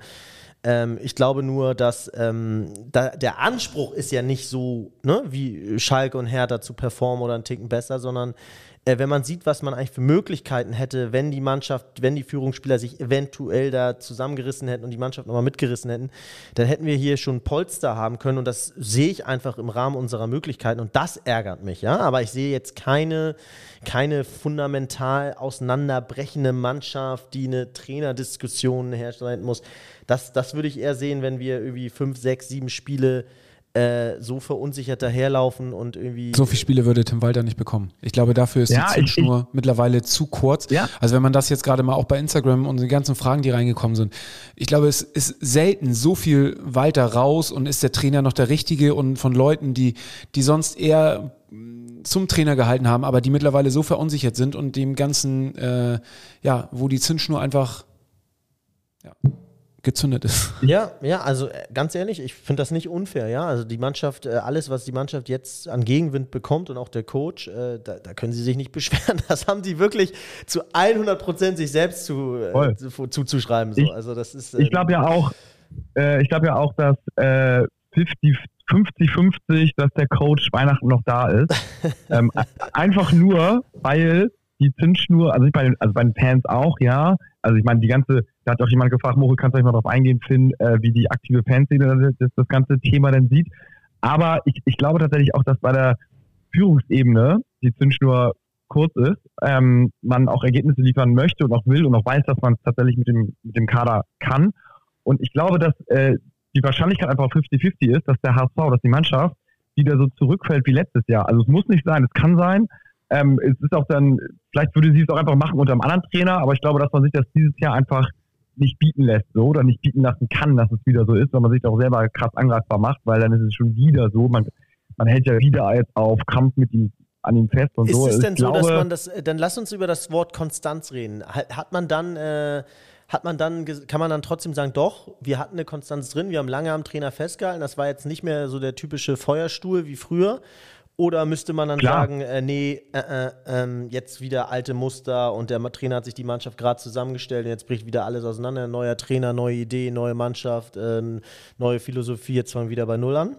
Ähm, ich glaube nur, dass ähm, da, der Anspruch ist ja nicht so, ne, wie Schalke und Hertha zu performen oder einen Ticken besser, sondern äh, wenn man sieht, was man eigentlich für Möglichkeiten hätte, wenn die Mannschaft, wenn die Führungsspieler sich eventuell da zusammengerissen hätten und die Mannschaft nochmal mitgerissen hätten, dann hätten wir hier schon Polster haben können und das sehe ich einfach im Rahmen unserer Möglichkeiten und das ärgert mich, ja. Aber ich sehe jetzt keine, keine fundamental auseinanderbrechende Mannschaft, die eine Trainerdiskussion herstellen muss. Das, das würde ich eher sehen, wenn wir irgendwie fünf, sechs, sieben Spiele äh, so verunsichert daherlaufen und irgendwie. So viele Spiele würde Tim Walter nicht bekommen. Ich glaube, dafür ist ja, die Zündschnur mittlerweile zu kurz. Ja. Also wenn man das jetzt gerade mal auch bei Instagram und die ganzen Fragen, die reingekommen sind, ich glaube, es ist selten so viel Walter raus und ist der Trainer noch der Richtige und von Leuten, die, die sonst eher zum Trainer gehalten haben, aber die mittlerweile so verunsichert sind und dem Ganzen, äh, ja, wo die Zündschnur einfach ja, gezündet ist. Ja, ja, also äh, ganz ehrlich, ich finde das nicht unfair, ja. Also die Mannschaft, äh, alles, was die Mannschaft jetzt an Gegenwind bekommt und auch der Coach, äh, da, da, können sie sich nicht beschweren. Das haben die wirklich zu 100 Prozent sich selbst zu, äh, zu, zuzuschreiben. So. also das ist, äh, ich glaube ja auch, äh, ich glaube ja auch, dass 50-50, dass der Coach Weihnachten noch da ist. ähm, einfach nur, weil die Zündschnur, also, bei den, also bei den Fans auch, ja. Also ich meine, die ganze, da hat auch jemand gefragt, Moche, kannst du euch mal darauf eingehen, Finn, äh, wie die aktive Fanszene das, das ganze Thema dann sieht. Aber ich, ich glaube tatsächlich auch, dass bei der Führungsebene die Zündschnur kurz ist, ähm, man auch Ergebnisse liefern möchte und auch will und auch weiß, dass man es tatsächlich mit dem, mit dem Kader kann. Und ich glaube, dass äh, die Wahrscheinlichkeit einfach 50-50 ist, dass der HSV, dass die Mannschaft wieder so zurückfällt wie letztes Jahr. Also es muss nicht sein, es kann sein, ähm, es ist auch dann, vielleicht würde sie es auch einfach machen unter einem anderen Trainer, aber ich glaube, dass man sich das dieses Jahr einfach nicht bieten lässt, so oder nicht bieten lassen kann, dass es wieder so ist, weil man sich auch selber krass angreifbar macht, weil dann ist es schon wieder so. Man, man hält ja wieder jetzt auf Kampf mit ihm an ihm fest und ist so. Ist es denn ich so, glaube, dass man das, dann lass uns über das Wort Konstanz reden. Hat man dann, äh, hat man dann, kann man dann trotzdem sagen, doch, wir hatten eine Konstanz drin, wir haben lange am Trainer festgehalten, das war jetzt nicht mehr so der typische Feuerstuhl wie früher oder müsste man dann Klar. sagen, äh, nee, äh, äh, jetzt wieder alte Muster und der Trainer hat sich die Mannschaft gerade zusammengestellt und jetzt bricht wieder alles auseinander. Neuer Trainer, neue Idee, neue Mannschaft, ähm, neue Philosophie, jetzt fangen wir wieder bei Null an?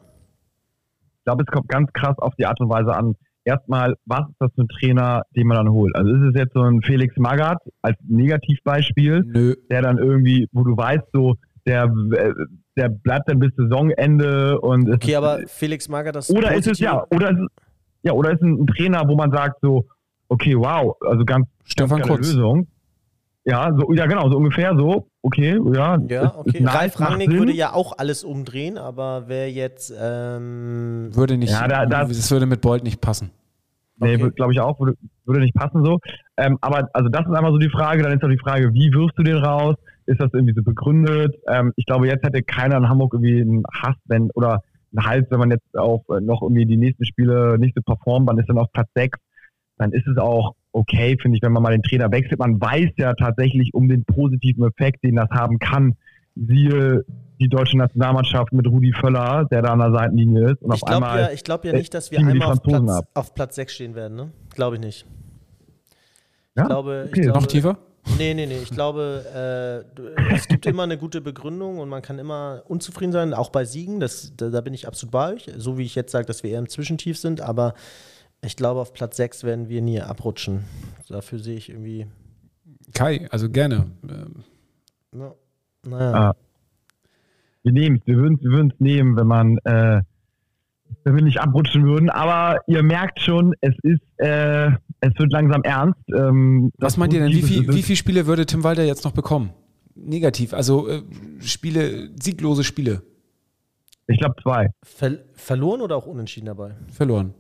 Ich glaube, es kommt ganz krass auf die Art und Weise an. Erstmal, was ist das für ein Trainer, den man dann holt? Also ist es jetzt so ein Felix Magath als Negativbeispiel, Nö. der dann irgendwie, wo du weißt, so, der äh, der bleibt dann bis Saisonende und okay, aber Felix Magath das oder ist es ja oder ist, ja oder ist ein, ein, Trainer, wo man sagt so okay wow also ganz Stefan ganz Kurz. Lösung ja so ja genau so ungefähr so okay ja ja okay ist Ralf Rangnick würde ja auch alles umdrehen aber wer jetzt ähm würde nicht ja, da, das, das würde mit Bolt nicht passen Nee, okay. glaube ich auch, würde, würde nicht passen so. Ähm, aber also das ist einmal so die Frage, dann ist doch die Frage, wie wirst du den raus? Ist das irgendwie so begründet? Ähm, ich glaube, jetzt hätte keiner in Hamburg irgendwie einen Hass, wenn, oder einen Hals, wenn man jetzt auch noch irgendwie die nächsten Spiele nicht so performt, man ist dann auf Platz 6, dann ist es auch okay, finde ich, wenn man mal den Trainer wechselt. Man weiß ja tatsächlich um den positiven Effekt, den das haben kann. Siehe die deutsche Nationalmannschaft mit Rudi Völler, der da an der Seitenlinie ist. Und ich glaube ja, glaub ja nicht, dass wir einmal auf Platz, auf Platz 6 stehen werden. Ne? Glaube ich nicht. Ich ja? glaube, okay. ich glaube, Noch tiefer? Nee, nee, nee. Ich glaube, äh, es gibt immer eine gute Begründung und man kann immer unzufrieden sein, auch bei Siegen. Das, da, da bin ich absolut bei euch. So wie ich jetzt sage, dass wir eher im Zwischentief sind, aber ich glaube, auf Platz 6 werden wir nie abrutschen. Dafür sehe ich irgendwie. Kai, also gerne. Ja. Naja. Ah. Wir nehmen es, wir würden es nehmen, wenn man äh, wenn wir nicht abrutschen würden. Aber ihr merkt schon, es ist, äh, es wird langsam ernst. Ähm, Was meint ihr denn? Wie, viel, wie viele Spiele würde Tim Walter jetzt noch bekommen? Negativ, also äh, Spiele, sieglose Spiele. Ich glaube zwei. Ver verloren oder auch unentschieden dabei? Verloren.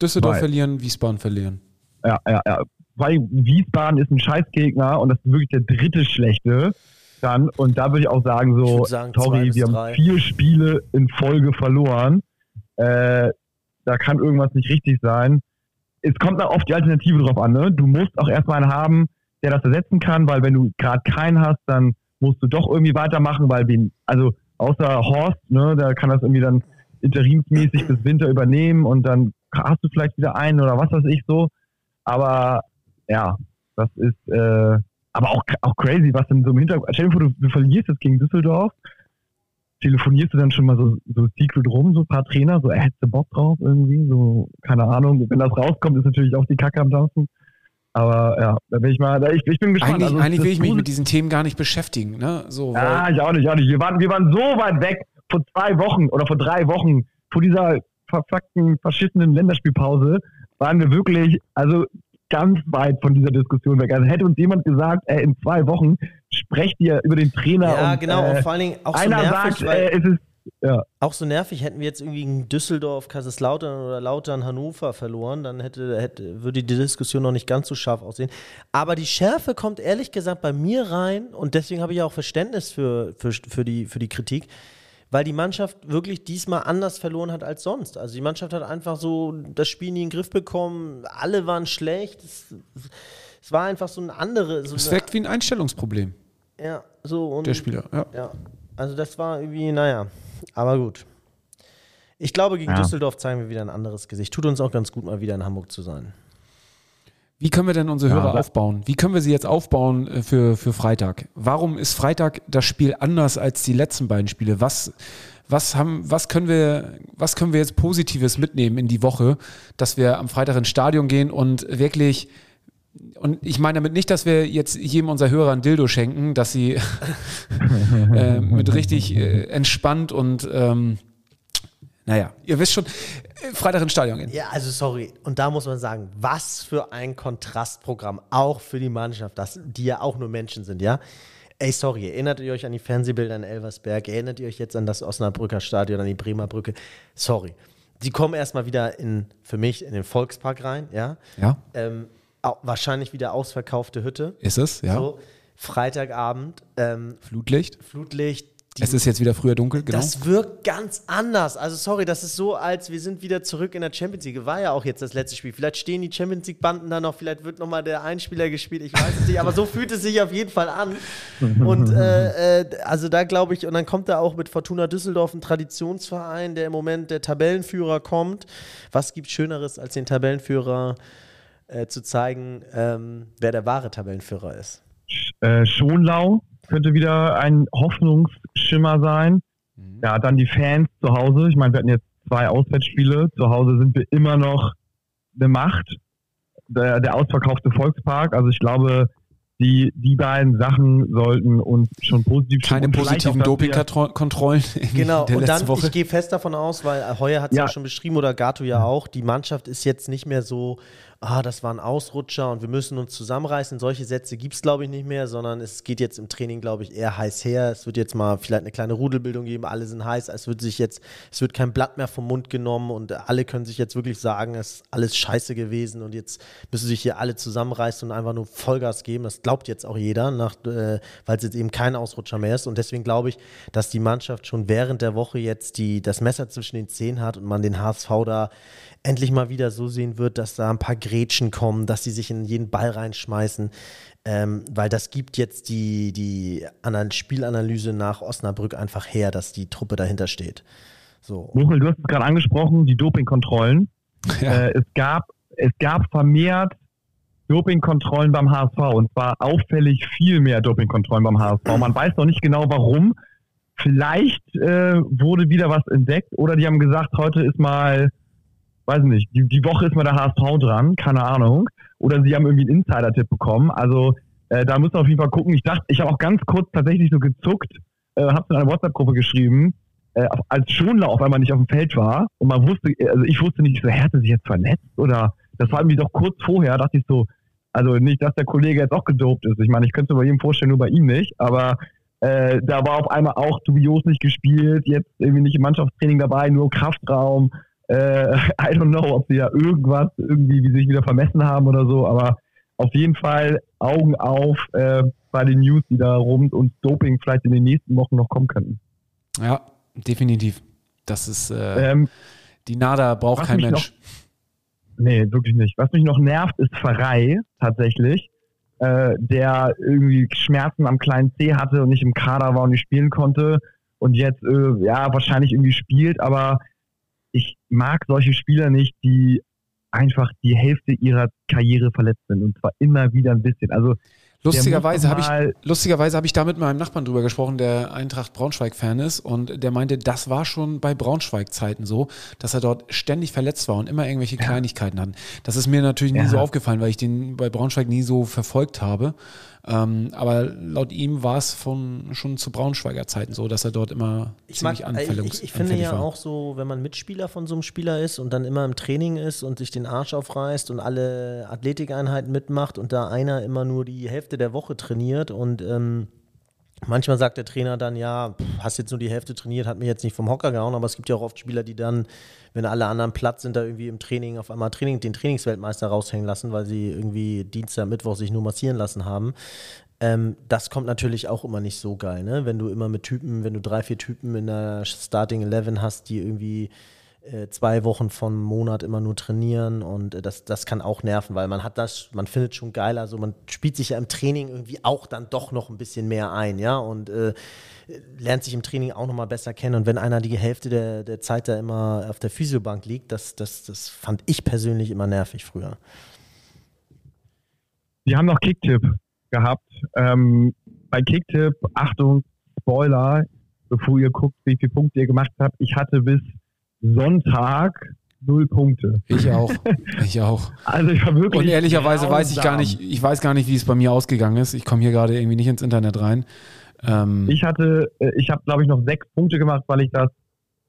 Düsseldorf zwei. verlieren, Wiesbaden verlieren. Ja, ja, ja. Weil Wiesbaden ist ein Scheißgegner und das ist wirklich der dritte schlechte. dann. Und da würde ich auch sagen, so, sagen, sorry, wir haben vier Spiele in Folge verloren. Äh, da kann irgendwas nicht richtig sein. Es kommt da oft die Alternative drauf an. Ne? Du musst auch erstmal einen haben, der das ersetzen kann, weil wenn du gerade keinen hast, dann musst du doch irgendwie weitermachen, weil wen, also außer Horst, ne, da kann das irgendwie dann interimsmäßig bis Winter übernehmen und dann hast du vielleicht wieder einen oder was weiß ich so. Aber ja, das ist äh, aber auch, auch crazy, was denn so im Hintergrund. Stell dir vor, du, du verlierst jetzt gegen Düsseldorf, telefonierst du dann schon mal so, so secret rum, so ein paar Trainer, so, hättest du Bock drauf irgendwie, so, keine Ahnung. Wenn das rauskommt, ist natürlich auch die Kacke am Dampfen. Aber ja, da bin ich mal, ich, ich bin gespannt. Eigentlich, also, eigentlich will ich mich mit diesen Themen gar nicht beschäftigen, ne? So, ja, ich auch nicht, auch nicht. Wir waren, wir waren so weit weg vor zwei Wochen oder vor drei Wochen, vor dieser verfuckten, verschissenen Länderspielpause, waren wir wirklich, also ganz weit von dieser Diskussion weg. Also hätte uns jemand gesagt, äh, in zwei Wochen sprecht ihr über den Trainer. Ja, und, genau, äh, und vor allen Dingen auch so einer nervig, sagt, äh, es ist ja. Auch so nervig, hätten wir jetzt irgendwie in Düsseldorf, Kaiserslautern oder Lautern, Hannover verloren, dann hätte, hätte, würde die Diskussion noch nicht ganz so scharf aussehen. Aber die Schärfe kommt ehrlich gesagt bei mir rein und deswegen habe ich auch Verständnis für, für, für, die, für die Kritik weil die Mannschaft wirklich diesmal anders verloren hat als sonst. Also die Mannschaft hat einfach so das Spiel nie in den Griff bekommen, alle waren schlecht. Es, es war einfach so eine andere. So es wirkt wie ein Einstellungsproblem. Ja, so und. Der Spieler, ja. ja. Also das war irgendwie, naja, aber gut. Ich glaube, gegen ja. Düsseldorf zeigen wir wieder ein anderes Gesicht. Tut uns auch ganz gut, mal wieder in Hamburg zu sein. Wie können wir denn unsere Hörer ja, aufbauen? Wie können wir sie jetzt aufbauen äh, für, für Freitag? Warum ist Freitag das Spiel anders als die letzten beiden Spiele? Was, was, haben, was, können wir, was können wir jetzt Positives mitnehmen in die Woche, dass wir am Freitag ins Stadion gehen und wirklich und ich meine damit nicht, dass wir jetzt jedem unserer Hörer ein Dildo schenken, dass sie äh, mit richtig äh, entspannt und ähm, naja, ihr wisst schon, Freitag ins Stadion gehen. Ja, also sorry. Und da muss man sagen, was für ein Kontrastprogramm, auch für die Mannschaft, das, die ja auch nur Menschen sind, ja. Ey, sorry, erinnert ihr euch an die Fernsehbilder in Elversberg? Erinnert ihr euch jetzt an das Osnabrücker Stadion, an die Bremer Brücke? Sorry. Die kommen erstmal wieder in, für mich, in den Volkspark rein, ja. Ja. Ähm, wahrscheinlich wieder ausverkaufte Hütte. Ist es, ja. So, Freitagabend. Ähm, Flutlicht. Flutlicht, die, es ist jetzt wieder früher dunkel, genau. Das wirkt ganz anders. Also sorry, das ist so, als wir sind wieder zurück in der Champions League. War ja auch jetzt das letzte Spiel. Vielleicht stehen die Champions League Banden da noch, vielleicht wird nochmal der Einspieler gespielt. Ich weiß es nicht, aber so fühlt es sich auf jeden Fall an. Und äh, äh, also da glaube ich, und dann kommt da auch mit Fortuna Düsseldorf ein Traditionsverein, der im Moment der Tabellenführer kommt. Was gibt Schöneres, als den Tabellenführer äh, zu zeigen, ähm, wer der wahre Tabellenführer ist? Äh, Schonlau könnte wieder ein Hoffnungsschimmer sein. Mhm. Ja, dann die Fans zu Hause. Ich meine, wir hatten jetzt zwei Auswärtsspiele. Zu Hause sind wir immer noch eine Macht. Der, der ausverkaufte Volkspark. Also ich glaube, die, die beiden Sachen sollten uns schon positiv Keine positiven Dopingkontrollen. Genau, und dann, Woche. ich gehe fest davon aus, weil Heuer hat es ja. ja. schon beschrieben oder Gato ja auch, die Mannschaft ist jetzt nicht mehr so ah, das war ein Ausrutscher und wir müssen uns zusammenreißen. Solche Sätze gibt es, glaube ich, nicht mehr, sondern es geht jetzt im Training, glaube ich, eher heiß her. Es wird jetzt mal vielleicht eine kleine Rudelbildung geben, alle sind heiß. Es wird sich jetzt, es wird kein Blatt mehr vom Mund genommen und alle können sich jetzt wirklich sagen, es ist alles scheiße gewesen und jetzt müssen sich hier alle zusammenreißen und einfach nur Vollgas geben. Das glaubt jetzt auch jeder, äh, weil es jetzt eben kein Ausrutscher mehr ist. Und deswegen glaube ich, dass die Mannschaft schon während der Woche jetzt die, das Messer zwischen den Zehen hat und man den HSV da endlich mal wieder so sehen wird, dass da ein paar Grätschen kommen, dass sie sich in jeden Ball reinschmeißen. Ähm, weil das gibt jetzt die, die Spielanalyse nach Osnabrück einfach her, dass die Truppe dahinter steht. So. Muchel, du hast es gerade angesprochen, die Dopingkontrollen. Ja. Äh, es, gab, es gab vermehrt Dopingkontrollen beim HSV und zwar auffällig viel mehr Dopingkontrollen beim HSV. Man weiß noch nicht genau warum. Vielleicht äh, wurde wieder was entdeckt oder die haben gesagt, heute ist mal weiß nicht, die, die Woche ist mal der HSV dran, keine Ahnung. Oder sie haben irgendwie einen Insider-Tipp bekommen. Also äh, da müssen wir auf jeden Fall gucken. Ich dachte, ich habe auch ganz kurz tatsächlich so gezuckt, äh, habe es in einer WhatsApp-Gruppe geschrieben, äh, als Schonler auf einmal nicht auf dem Feld war und man wusste, also ich wusste nicht, so, hatte sich jetzt verletzt oder das war irgendwie doch kurz vorher, dachte ich so, also nicht, dass der Kollege jetzt auch gedopt ist. Ich meine, ich könnte es bei jedem vorstellen, nur bei ihm nicht, aber äh, da war auf einmal auch dubios nicht gespielt, jetzt irgendwie nicht im Mannschaftstraining dabei, nur Kraftraum äh, I don't know, ob sie ja irgendwas irgendwie wie sich wieder vermessen haben oder so, aber auf jeden Fall Augen auf äh, bei den News, die da rund und Doping vielleicht in den nächsten Wochen noch kommen könnten. Ja, definitiv. Das ist äh, ähm, die NADA braucht kein Mensch. Noch, nee, wirklich nicht. Was mich noch nervt, ist Pfarrei tatsächlich, äh, der irgendwie Schmerzen am kleinen C hatte und nicht im Kader war und nicht spielen konnte und jetzt äh, ja wahrscheinlich irgendwie spielt, aber mag solche Spieler nicht, die einfach die Hälfte ihrer Karriere verletzt sind und zwar immer wieder ein bisschen. Also Lustigerweise habe ich, lustigerweise hab ich da mit meinem Nachbarn drüber gesprochen, der Eintracht Braunschweig-Fan ist und der meinte, das war schon bei Braunschweig-Zeiten so, dass er dort ständig verletzt war und immer irgendwelche ja. Kleinigkeiten hatten. Das ist mir natürlich nie ja. so aufgefallen, weil ich den bei Braunschweig nie so verfolgt habe. Ähm, aber laut ihm war es von schon zu Braunschweiger Zeiten so, dass er dort immer ich ziemlich mag, anfällig Ich, ich finde ja war. auch so, wenn man Mitspieler von so einem Spieler ist und dann immer im Training ist und sich den Arsch aufreißt und alle Athletikeinheiten mitmacht und da einer immer nur die Hälfte der Woche trainiert und ähm, Manchmal sagt der Trainer dann, ja, hast jetzt nur die Hälfte trainiert, hat mir jetzt nicht vom Hocker gehauen, aber es gibt ja auch oft Spieler, die dann, wenn alle anderen platt sind, da irgendwie im Training auf einmal Training, den Trainingsweltmeister raushängen lassen, weil sie irgendwie Dienstag, Mittwoch sich nur massieren lassen haben. Ähm, das kommt natürlich auch immer nicht so geil, ne? Wenn du immer mit Typen, wenn du drei, vier Typen in der Starting Eleven hast, die irgendwie zwei Wochen vom Monat immer nur trainieren und äh, das, das kann auch nerven, weil man hat das, man findet schon geil, also man spielt sich ja im Training irgendwie auch dann doch noch ein bisschen mehr ein, ja, und äh, lernt sich im Training auch nochmal besser kennen und wenn einer die Hälfte der, der Zeit da immer auf der Physiobank liegt, das, das, das fand ich persönlich immer nervig früher. Wir haben noch Kicktipp gehabt. Ähm, bei Kicktipp, Achtung, Spoiler, bevor ihr guckt, wie viele Punkte ihr gemacht habt, ich hatte bis Sonntag null Punkte. Ich auch. Ich auch. Also ich war wirklich. Und ehrlicherweise weiß ich gar nicht, ich weiß gar nicht, wie es bei mir ausgegangen ist. Ich komme hier gerade irgendwie nicht ins Internet rein. Ähm ich hatte, äh, ich habe glaube ich noch sechs Punkte gemacht, weil ich das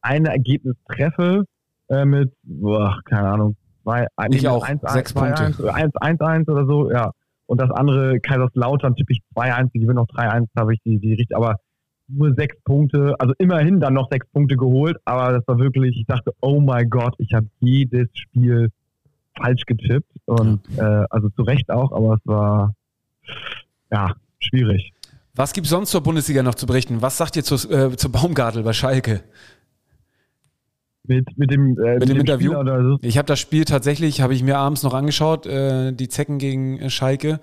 eine Ergebnis treffe äh, mit, boah, keine Ahnung, zwei, ich auch, 1, sechs 1, Punkte. 1, 1, 1 oder so, ja. Und das andere, Kaiserslautern, tippe ich 2-1, die gewinnen noch 3-1, habe ich die, die richtig, aber nur sechs Punkte, also immerhin dann noch sechs Punkte geholt, aber das war wirklich, ich dachte, oh mein Gott, ich habe jedes Spiel falsch getippt und äh, also zu Recht auch, aber es war ja schwierig. Was gibt es sonst zur Bundesliga noch zu berichten? Was sagt ihr zu, äh, zu Baumgartel bei Schalke? Mit, mit dem, äh, mit dem, dem Interview? So? Ich habe das Spiel tatsächlich, habe ich mir abends noch angeschaut, äh, die Zecken gegen Schalke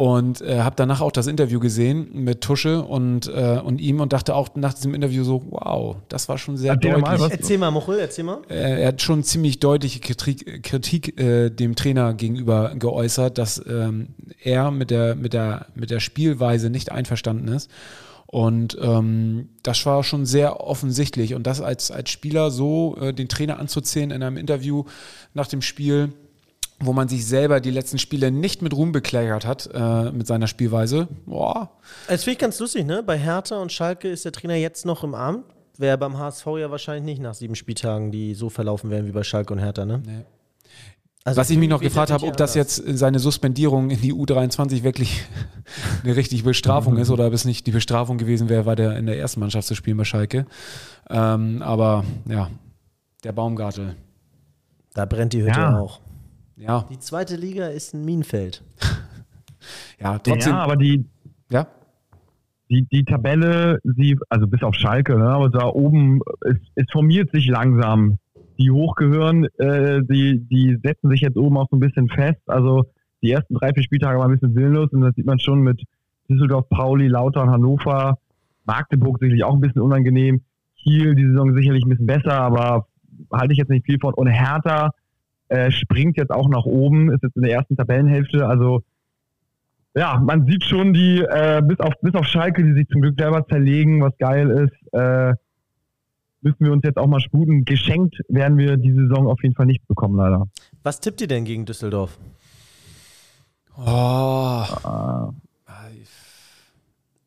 und äh, habe danach auch das Interview gesehen mit Tusche und, äh, und ihm und dachte auch nach diesem Interview so, wow, das war schon sehr erzähl deutlich. Mal, erzähl mal, Mochel, erzähl mal. Äh, er hat schon ziemlich deutliche Kritik, Kritik äh, dem Trainer gegenüber geäußert, dass ähm, er mit der, mit, der, mit der Spielweise nicht einverstanden ist. Und ähm, das war schon sehr offensichtlich. Und das als, als Spieler so äh, den Trainer anzuziehen in einem Interview nach dem Spiel, wo man sich selber die letzten Spiele nicht mit Ruhm bekleckert hat äh, mit seiner Spielweise. Boah. Es finde ich ganz lustig, ne? Bei Hertha und Schalke ist der Trainer jetzt noch im Amt. Wäre beim HSV ja wahrscheinlich nicht nach sieben Spieltagen, die so verlaufen wären wie bei Schalke und Hertha, ne? Nee. Also Was ich mich noch gefragt habe, ob das jetzt seine Suspendierung in die U23 wirklich eine richtige Bestrafung ist oder ob es nicht die Bestrafung gewesen wäre, war der in der ersten Mannschaft zu spielen bei Schalke. Ähm, aber ja, der Baumgartel. Da brennt die Hütte ja. auch. Ja. Die zweite Liga ist ein Minenfeld. ja, trotzdem. Ja, aber die, ja? die, die Tabelle, sie, also bis auf Schalke, ne, aber da oben, es, es formiert sich langsam. Die hochgehören, äh, die, die setzen sich jetzt oben auch so ein bisschen fest. Also die ersten drei, vier Spieltage waren ein bisschen sinnlos und das sieht man schon mit Düsseldorf, Pauli, Lautern, Hannover, Magdeburg sicherlich auch ein bisschen unangenehm. Kiel die Saison sicherlich ein bisschen besser, aber halte ich jetzt nicht viel von. Und Hertha, äh, springt jetzt auch nach oben, ist jetzt in der ersten Tabellenhälfte. Also ja, man sieht schon die, äh, bis, auf, bis auf Schalke, die sich zum Glück selber zerlegen, was geil ist, äh, müssen wir uns jetzt auch mal sputen. Geschenkt werden wir die Saison auf jeden Fall nicht bekommen, leider. Was tippt ihr denn gegen Düsseldorf? Oh.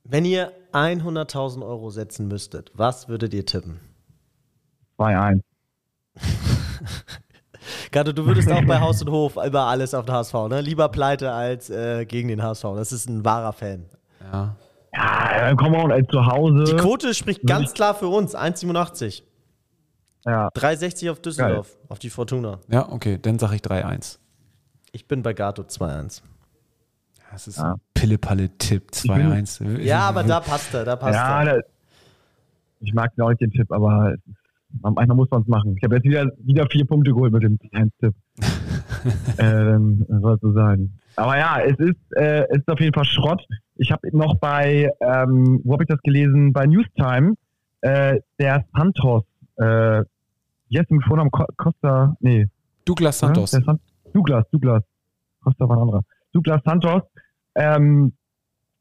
Wenn ihr 100.000 Euro setzen müsstet, was würdet ihr tippen? 2-1. Gato, du würdest auch bei Haus und Hof über alles auf den HSV, ne? Lieber pleite als äh, gegen den HSV. Das ist ein wahrer Fan. Ja. Ja, komm on, ey, zu Hause. Die Quote spricht ganz klar für uns. 1,87. Ja. 3,60 auf Düsseldorf, Geil. auf die Fortuna. Ja, okay, dann sage ich 3-1. Ich bin bei Gato 2-1. Das ist ja. ein Pille-Palle-Tipp, 2-1. Ja, aber da passt er, da passt ja, er. ich mag auch nicht den Tipp, aber manchmal muss man es machen. Ich habe jetzt wieder, wieder vier Punkte geholt mit dem 1-Tipp. äh, soll so sein. Aber ja, es ist, äh, es ist auf jeden Fall Schrott. Ich habe noch bei, ähm, wo habe ich das gelesen? Bei Newstime, äh, der Santos, äh, jetzt im Vornamen Costa, nee. Douglas Santos. Ja, San Douglas, Douglas. Costa war ein anderer. Douglas Santos, ähm,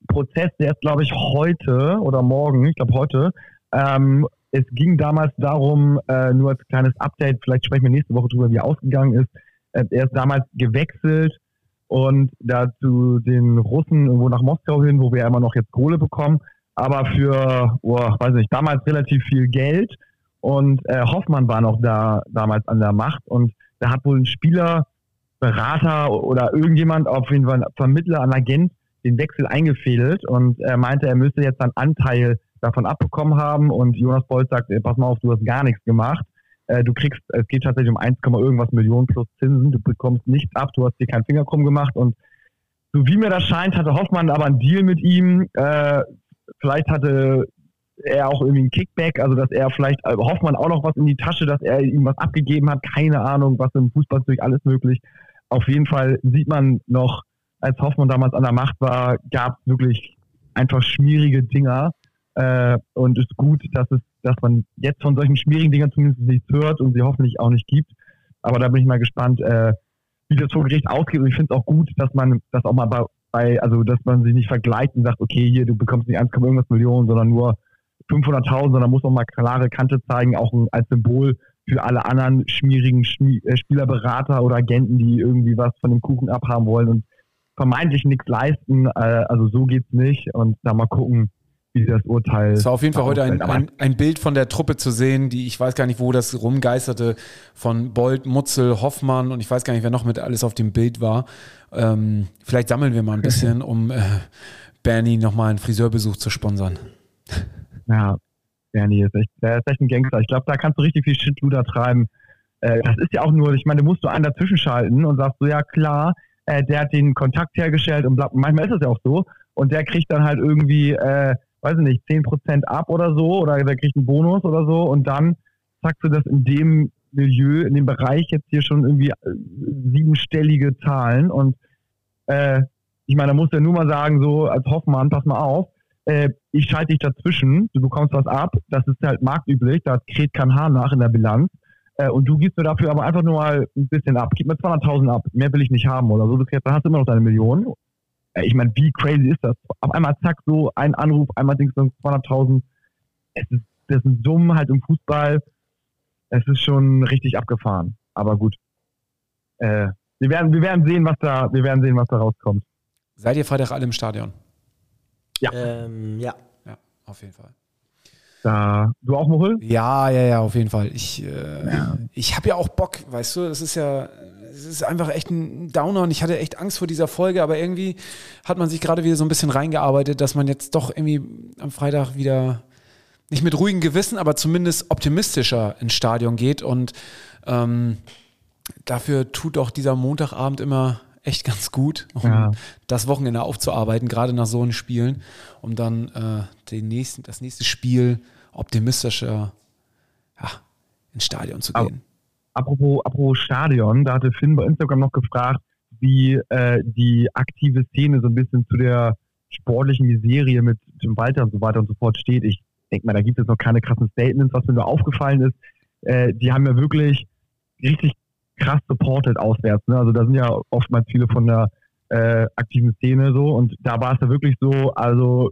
Prozess, der ist, glaube ich, heute oder morgen, ich glaube heute. Ähm, es ging damals darum, äh, nur als kleines Update, vielleicht sprechen wir nächste Woche drüber, wie er ausgegangen ist. Äh, er ist damals gewechselt und da zu den Russen irgendwo nach Moskau hin, wo wir ja immer noch jetzt Kohle bekommen, aber für, oh, weiß nicht, damals relativ viel Geld. Und äh, Hoffmann war noch da damals an der Macht. Und da hat wohl ein Spieler, Berater oder irgendjemand, auf jeden Fall ein Vermittler, ein Agent, den Wechsel eingefädelt. Und er meinte, er müsste jetzt einen Anteil davon abbekommen haben und Jonas Bolt sagt, ey, pass mal auf, du hast gar nichts gemacht. Äh, du kriegst, es geht tatsächlich um 1, irgendwas Millionen plus Zinsen. Du bekommst nichts ab, du hast dir keinen Finger krumm gemacht. Und so wie mir das scheint, hatte Hoffmann aber einen Deal mit ihm. Äh, vielleicht hatte er auch irgendwie einen Kickback, also dass er vielleicht äh, Hoffmann auch noch was in die Tasche, dass er ihm was abgegeben hat. Keine Ahnung, was im Fußball natürlich alles möglich. Auf jeden Fall sieht man noch, als Hoffmann damals an der Macht war, gab es wirklich einfach schmierige Dinger. Äh, und es ist gut, dass es dass man jetzt von solchen schwierigen Dingen zumindest nichts hört und sie hoffentlich auch nicht gibt. Aber da bin ich mal gespannt, äh, wie das vor Gericht ausgeht. Und ich finde es auch gut, dass man das auch mal bei, bei, also dass man sich nicht vergleicht und sagt, okay, hier, du bekommst nicht 1, irgendwas Millionen, sondern nur 500.000, sondern muss auch mal klare Kante zeigen, auch als Symbol für alle anderen schmierigen Schmi äh, Spielerberater oder Agenten, die irgendwie was von dem Kuchen abhaben wollen und vermeintlich nichts leisten. Äh, also so geht's nicht. Und da mal gucken, wie das Urteil. Es war auf jeden Fall heute ein, ein, ein, Bild von der Truppe zu sehen, die ich weiß gar nicht, wo das rumgeisterte, von Bolt, Mutzel, Hoffmann und ich weiß gar nicht, wer noch mit alles auf dem Bild war. Ähm, vielleicht sammeln wir mal ein bisschen, um äh, Bernie nochmal einen Friseurbesuch zu sponsern. Ja, Bernie ist echt, der ist echt ein Gangster. Ich glaube, da kannst du richtig viel Shitluder treiben. Äh, das ist ja auch nur, ich meine, du musst du einen dazwischen schalten und sagst so, ja klar, äh, der hat den Kontakt hergestellt und bla, manchmal ist es ja auch so. Und der kriegt dann halt irgendwie äh, weiß ich nicht, 10% ab oder so, oder der kriegt einen Bonus oder so und dann sagst du das in dem Milieu, in dem Bereich jetzt hier schon irgendwie äh, siebenstellige Zahlen. Und äh, ich meine, da muss ja nur mal sagen, so als Hoffmann, pass mal auf, äh, ich schalte dich dazwischen, du bekommst was ab, das ist halt marktüblich, da kräht kein Haar nach in der Bilanz äh, und du gibst mir dafür aber einfach nur mal ein bisschen ab, gib mir 200.000 ab, mehr will ich nicht haben oder so, dann hast du immer noch deine Million. äh, ich meine, wie crazy ist das? Auf einmal zack, so ein Anruf, einmal du 200.000. Es ist, das sind Summen halt im Fußball. Es ist schon richtig abgefahren. Aber gut. Äh, wir werden, wir werden sehen, was da, wir werden sehen, was da rauskommt. Seid ihr Freitag alle im Stadion? Ja. Ähm, ja. Ja, auf jeden Fall. Da, du auch, Mochel? Ja, ja, ja, auf jeden Fall. Ich, äh, ja. ich habe ja auch Bock, weißt du, es ist ja, es ist einfach echt ein Downer und ich hatte echt Angst vor dieser Folge, aber irgendwie hat man sich gerade wieder so ein bisschen reingearbeitet, dass man jetzt doch irgendwie am Freitag wieder nicht mit ruhigem Gewissen, aber zumindest optimistischer ins Stadion geht und ähm, dafür tut auch dieser Montagabend immer echt ganz gut, um ja. das Wochenende aufzuarbeiten, gerade nach so einem Spielen, um dann äh, den nächsten, das nächste Spiel optimistischer ja, ins Stadion zu gehen. Apropos, apropos Stadion, da hatte Finn bei Instagram noch gefragt, wie äh, die aktive Szene so ein bisschen zu der sportlichen Miserie mit Jim Walter und so weiter und so fort steht. Ich denke mal, da gibt es noch keine krassen Statements. Was mir nur aufgefallen ist, äh, die haben ja wirklich richtig krass supported auswärts. Ne? Also da sind ja oftmals viele von der äh, aktiven Szene so und da war es ja wirklich so, also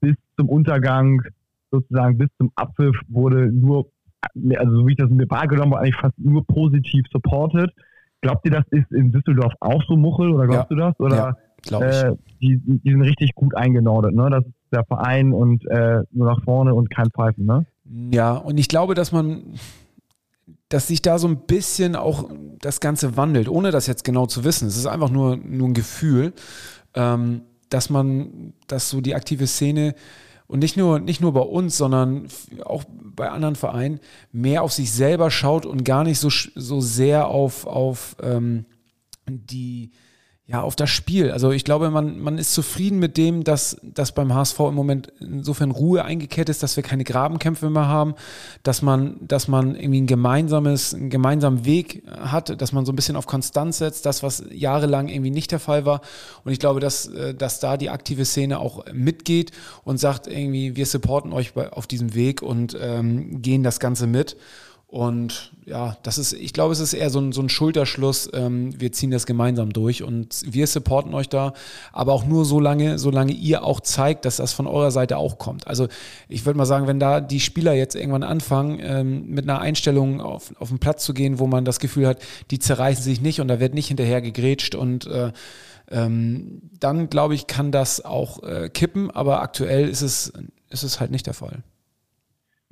bis zum Untergang, sozusagen bis zum Abpfiff wurde nur, also so wie ich das mir wahrgenommen habe, eigentlich fast nur positiv supported. Glaubt ihr, das ist in Düsseldorf auch so Muchel oder glaubst ja. du das? Oder ja, glaube ich. Äh, die, die sind richtig gut eingenordet, ne? Das ist der Verein und äh, nur nach vorne und kein Pfeifen, ne? Ja, und ich glaube, dass man dass sich da so ein bisschen auch das Ganze wandelt, ohne das jetzt genau zu wissen. Es ist einfach nur, nur ein Gefühl, ähm, dass man, dass so die aktive Szene und nicht nur, nicht nur bei uns, sondern auch bei anderen Vereinen mehr auf sich selber schaut und gar nicht so, so sehr auf, auf ähm, die, ja, auf das Spiel. Also ich glaube, man, man ist zufrieden mit dem, dass, dass beim HSV im Moment insofern Ruhe eingekehrt ist, dass wir keine Grabenkämpfe mehr haben, dass man, dass man irgendwie ein gemeinsames, einen gemeinsamen Weg hat, dass man so ein bisschen auf Konstanz setzt, das, was jahrelang irgendwie nicht der Fall war. Und ich glaube, dass, äh, dass da die aktive Szene auch mitgeht und sagt irgendwie, wir supporten euch auf diesem Weg und ähm, gehen das Ganze mit. Und ja, das ist, ich glaube, es ist eher so ein, so ein Schulterschluss. Ähm, wir ziehen das gemeinsam durch und wir supporten euch da, aber auch nur so lange, solange ihr auch zeigt, dass das von eurer Seite auch kommt. Also ich würde mal sagen, wenn da die Spieler jetzt irgendwann anfangen, ähm, mit einer Einstellung auf, auf den Platz zu gehen, wo man das Gefühl hat, die zerreißen sich nicht und da wird nicht hinterher gegrätscht und äh, ähm, dann glaube ich, kann das auch äh, kippen, aber aktuell ist es, ist es halt nicht der Fall.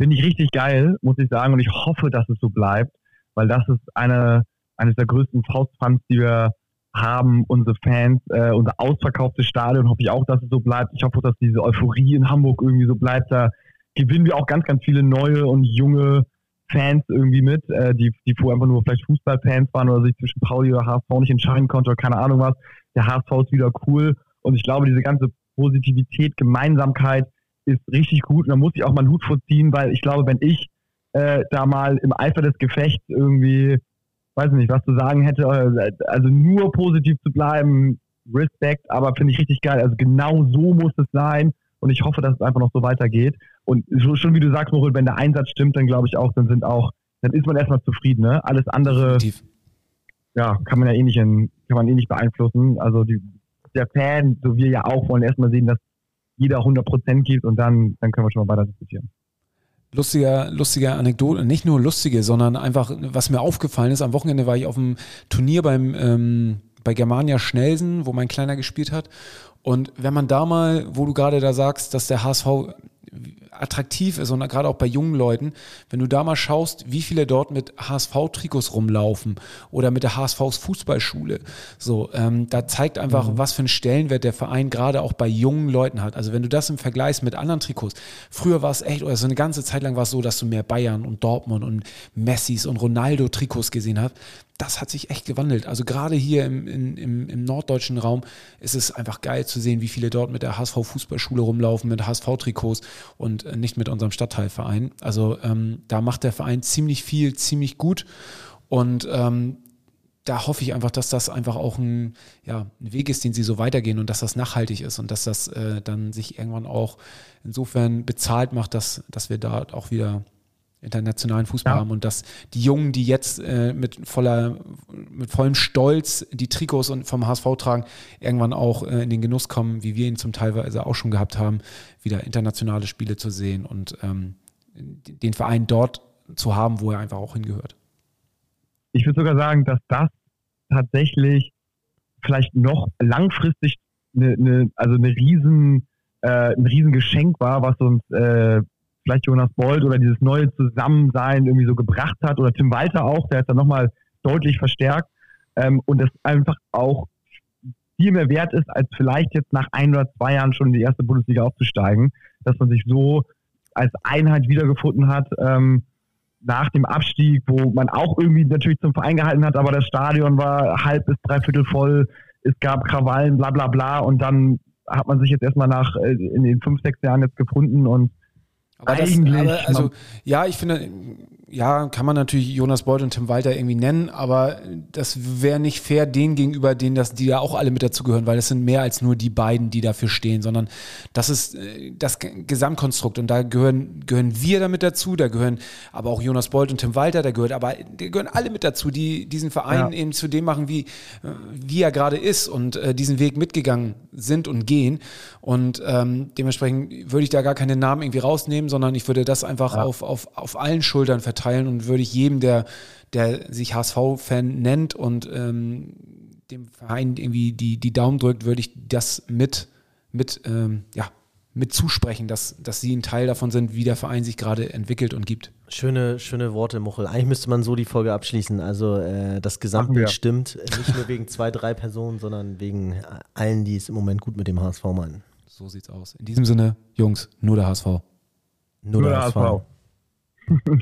Finde ich richtig geil, muss ich sagen. Und ich hoffe, dass es so bleibt, weil das ist eine, eines der größten Faustpfand, die wir haben, unsere Fans, äh, unser ausverkauftes Stadion, hoffe ich auch, dass es so bleibt. Ich hoffe, dass diese Euphorie in Hamburg irgendwie so bleibt. Da gewinnen wir auch ganz, ganz viele neue und junge Fans irgendwie mit, äh, die, die vorher einfach nur vielleicht Fußballfans waren oder sich zwischen Pauli oder HSV nicht entscheiden konnte oder keine Ahnung was. Der HSV ist wieder cool. Und ich glaube, diese ganze Positivität, Gemeinsamkeit, ist richtig gut. Und da muss ich auch mal einen Hut vorziehen, weil ich glaube, wenn ich äh, da mal im Eifer des Gefechts irgendwie, weiß nicht, was zu sagen hätte, äh, also nur positiv zu bleiben, Respekt, aber finde ich richtig geil. Also genau so muss es sein. Und ich hoffe, dass es einfach noch so weitergeht. Und so, schon wie du sagst, Moritz, wenn der Einsatz stimmt, dann glaube ich auch, dann sind auch, dann ist man erstmal zufrieden. Ne? Alles andere, Definitiv. ja, kann man ja eh nicht, in, kann man eh nicht beeinflussen. Also die, der Fan, so wir ja auch, wollen erstmal sehen, dass jeder 100 Prozent gibt und dann, dann können wir schon mal weiter diskutieren. Lustiger, lustiger Anekdote, nicht nur lustige, sondern einfach, was mir aufgefallen ist, am Wochenende war ich auf einem Turnier beim, ähm, bei Germania Schnelsen, wo mein Kleiner gespielt hat. Und wenn man da mal, wo du gerade da sagst, dass der HSV attraktiv ist und gerade auch bei jungen Leuten, wenn du da mal schaust, wie viele dort mit HSV-Trikots rumlaufen oder mit der HSVs Fußballschule, so, ähm, da zeigt einfach, mhm. was für einen Stellenwert der Verein gerade auch bei jungen Leuten hat. Also wenn du das im Vergleich mit anderen Trikots, früher war es echt, oder so eine ganze Zeit lang war es so, dass du mehr Bayern und Dortmund und Messis und Ronaldo-Trikots gesehen hast das hat sich echt gewandelt. Also gerade hier im, im, im, norddeutschen Raum ist es einfach geil zu sehen, wie viele dort mit der HSV Fußballschule rumlaufen, mit HSV-Trikots und äh, nicht mit unserem Stadtteilverein. Also ähm, da macht der Verein ziemlich viel, ziemlich gut. Und ähm, da hoffe ich einfach, dass das einfach auch ein, ja, ein Weg ist, den sie so weitergehen und dass das nachhaltig ist und dass das äh, dann sich irgendwann auch insofern bezahlt macht, dass, dass wir da auch wieder internationalen Fußball ja. haben und dass die Jungen, die jetzt äh, mit voller, mit vollem Stolz die Trikots und vom HSV tragen, irgendwann auch äh, in den Genuss kommen, wie wir ihn zum Teilweise auch schon gehabt haben, wieder internationale Spiele zu sehen und ähm, den Verein dort zu haben, wo er einfach auch hingehört. Ich würde sogar sagen, dass das tatsächlich vielleicht noch langfristig eine, eine also eine riesen, äh, ein Riesengeschenk war, was uns äh, vielleicht Jonas Bold oder dieses neue Zusammensein irgendwie so gebracht hat oder Tim Walter auch, der ist dann nochmal deutlich verstärkt ähm, und das einfach auch viel mehr wert ist, als vielleicht jetzt nach ein oder zwei Jahren schon in die erste Bundesliga aufzusteigen, dass man sich so als Einheit wiedergefunden hat ähm, nach dem Abstieg, wo man auch irgendwie natürlich zum Verein gehalten hat, aber das Stadion war halb bis dreiviertel voll, es gab Krawallen, bla bla bla und dann hat man sich jetzt erstmal nach äh, in den fünf, sechs Jahren jetzt gefunden und aber Eigentlich. Das, aber also, ja, ich finde, ja, kann man natürlich Jonas Beuth und Tim Walter irgendwie nennen, aber das wäre nicht fair denen gegenüber, denen das, die da auch alle mit dazugehören, weil es sind mehr als nur die beiden, die dafür stehen, sondern das ist äh, das Gesamtkonstrukt und da gehören, gehören wir damit dazu, da gehören aber auch Jonas Beuth und Tim Walter, da gehört aber, da gehören alle mit dazu, die diesen Verein ja. eben zu dem machen, wie, wie er gerade ist und äh, diesen Weg mitgegangen sind und gehen und ähm, dementsprechend würde ich da gar keine Namen irgendwie rausnehmen, sondern ich würde das einfach ja. auf, auf, auf allen Schultern verteilen und würde ich jedem, der, der sich HSV-Fan nennt und ähm, dem Verein irgendwie die, die Daumen drückt, würde ich das mit, mit, ähm, ja, mit zusprechen, dass, dass sie ein Teil davon sind, wie der Verein sich gerade entwickelt und gibt. Schöne, schöne Worte, Muchel. Eigentlich müsste man so die Folge abschließen. Also äh, das Gesamtbild stimmt, nicht nur wegen zwei, drei Personen, sondern wegen allen, die es im Moment gut mit dem HSV meinen. So sieht's aus. In diesem Sinne, Jungs, nur der HSV. Nur, nur der, HSV. HSV.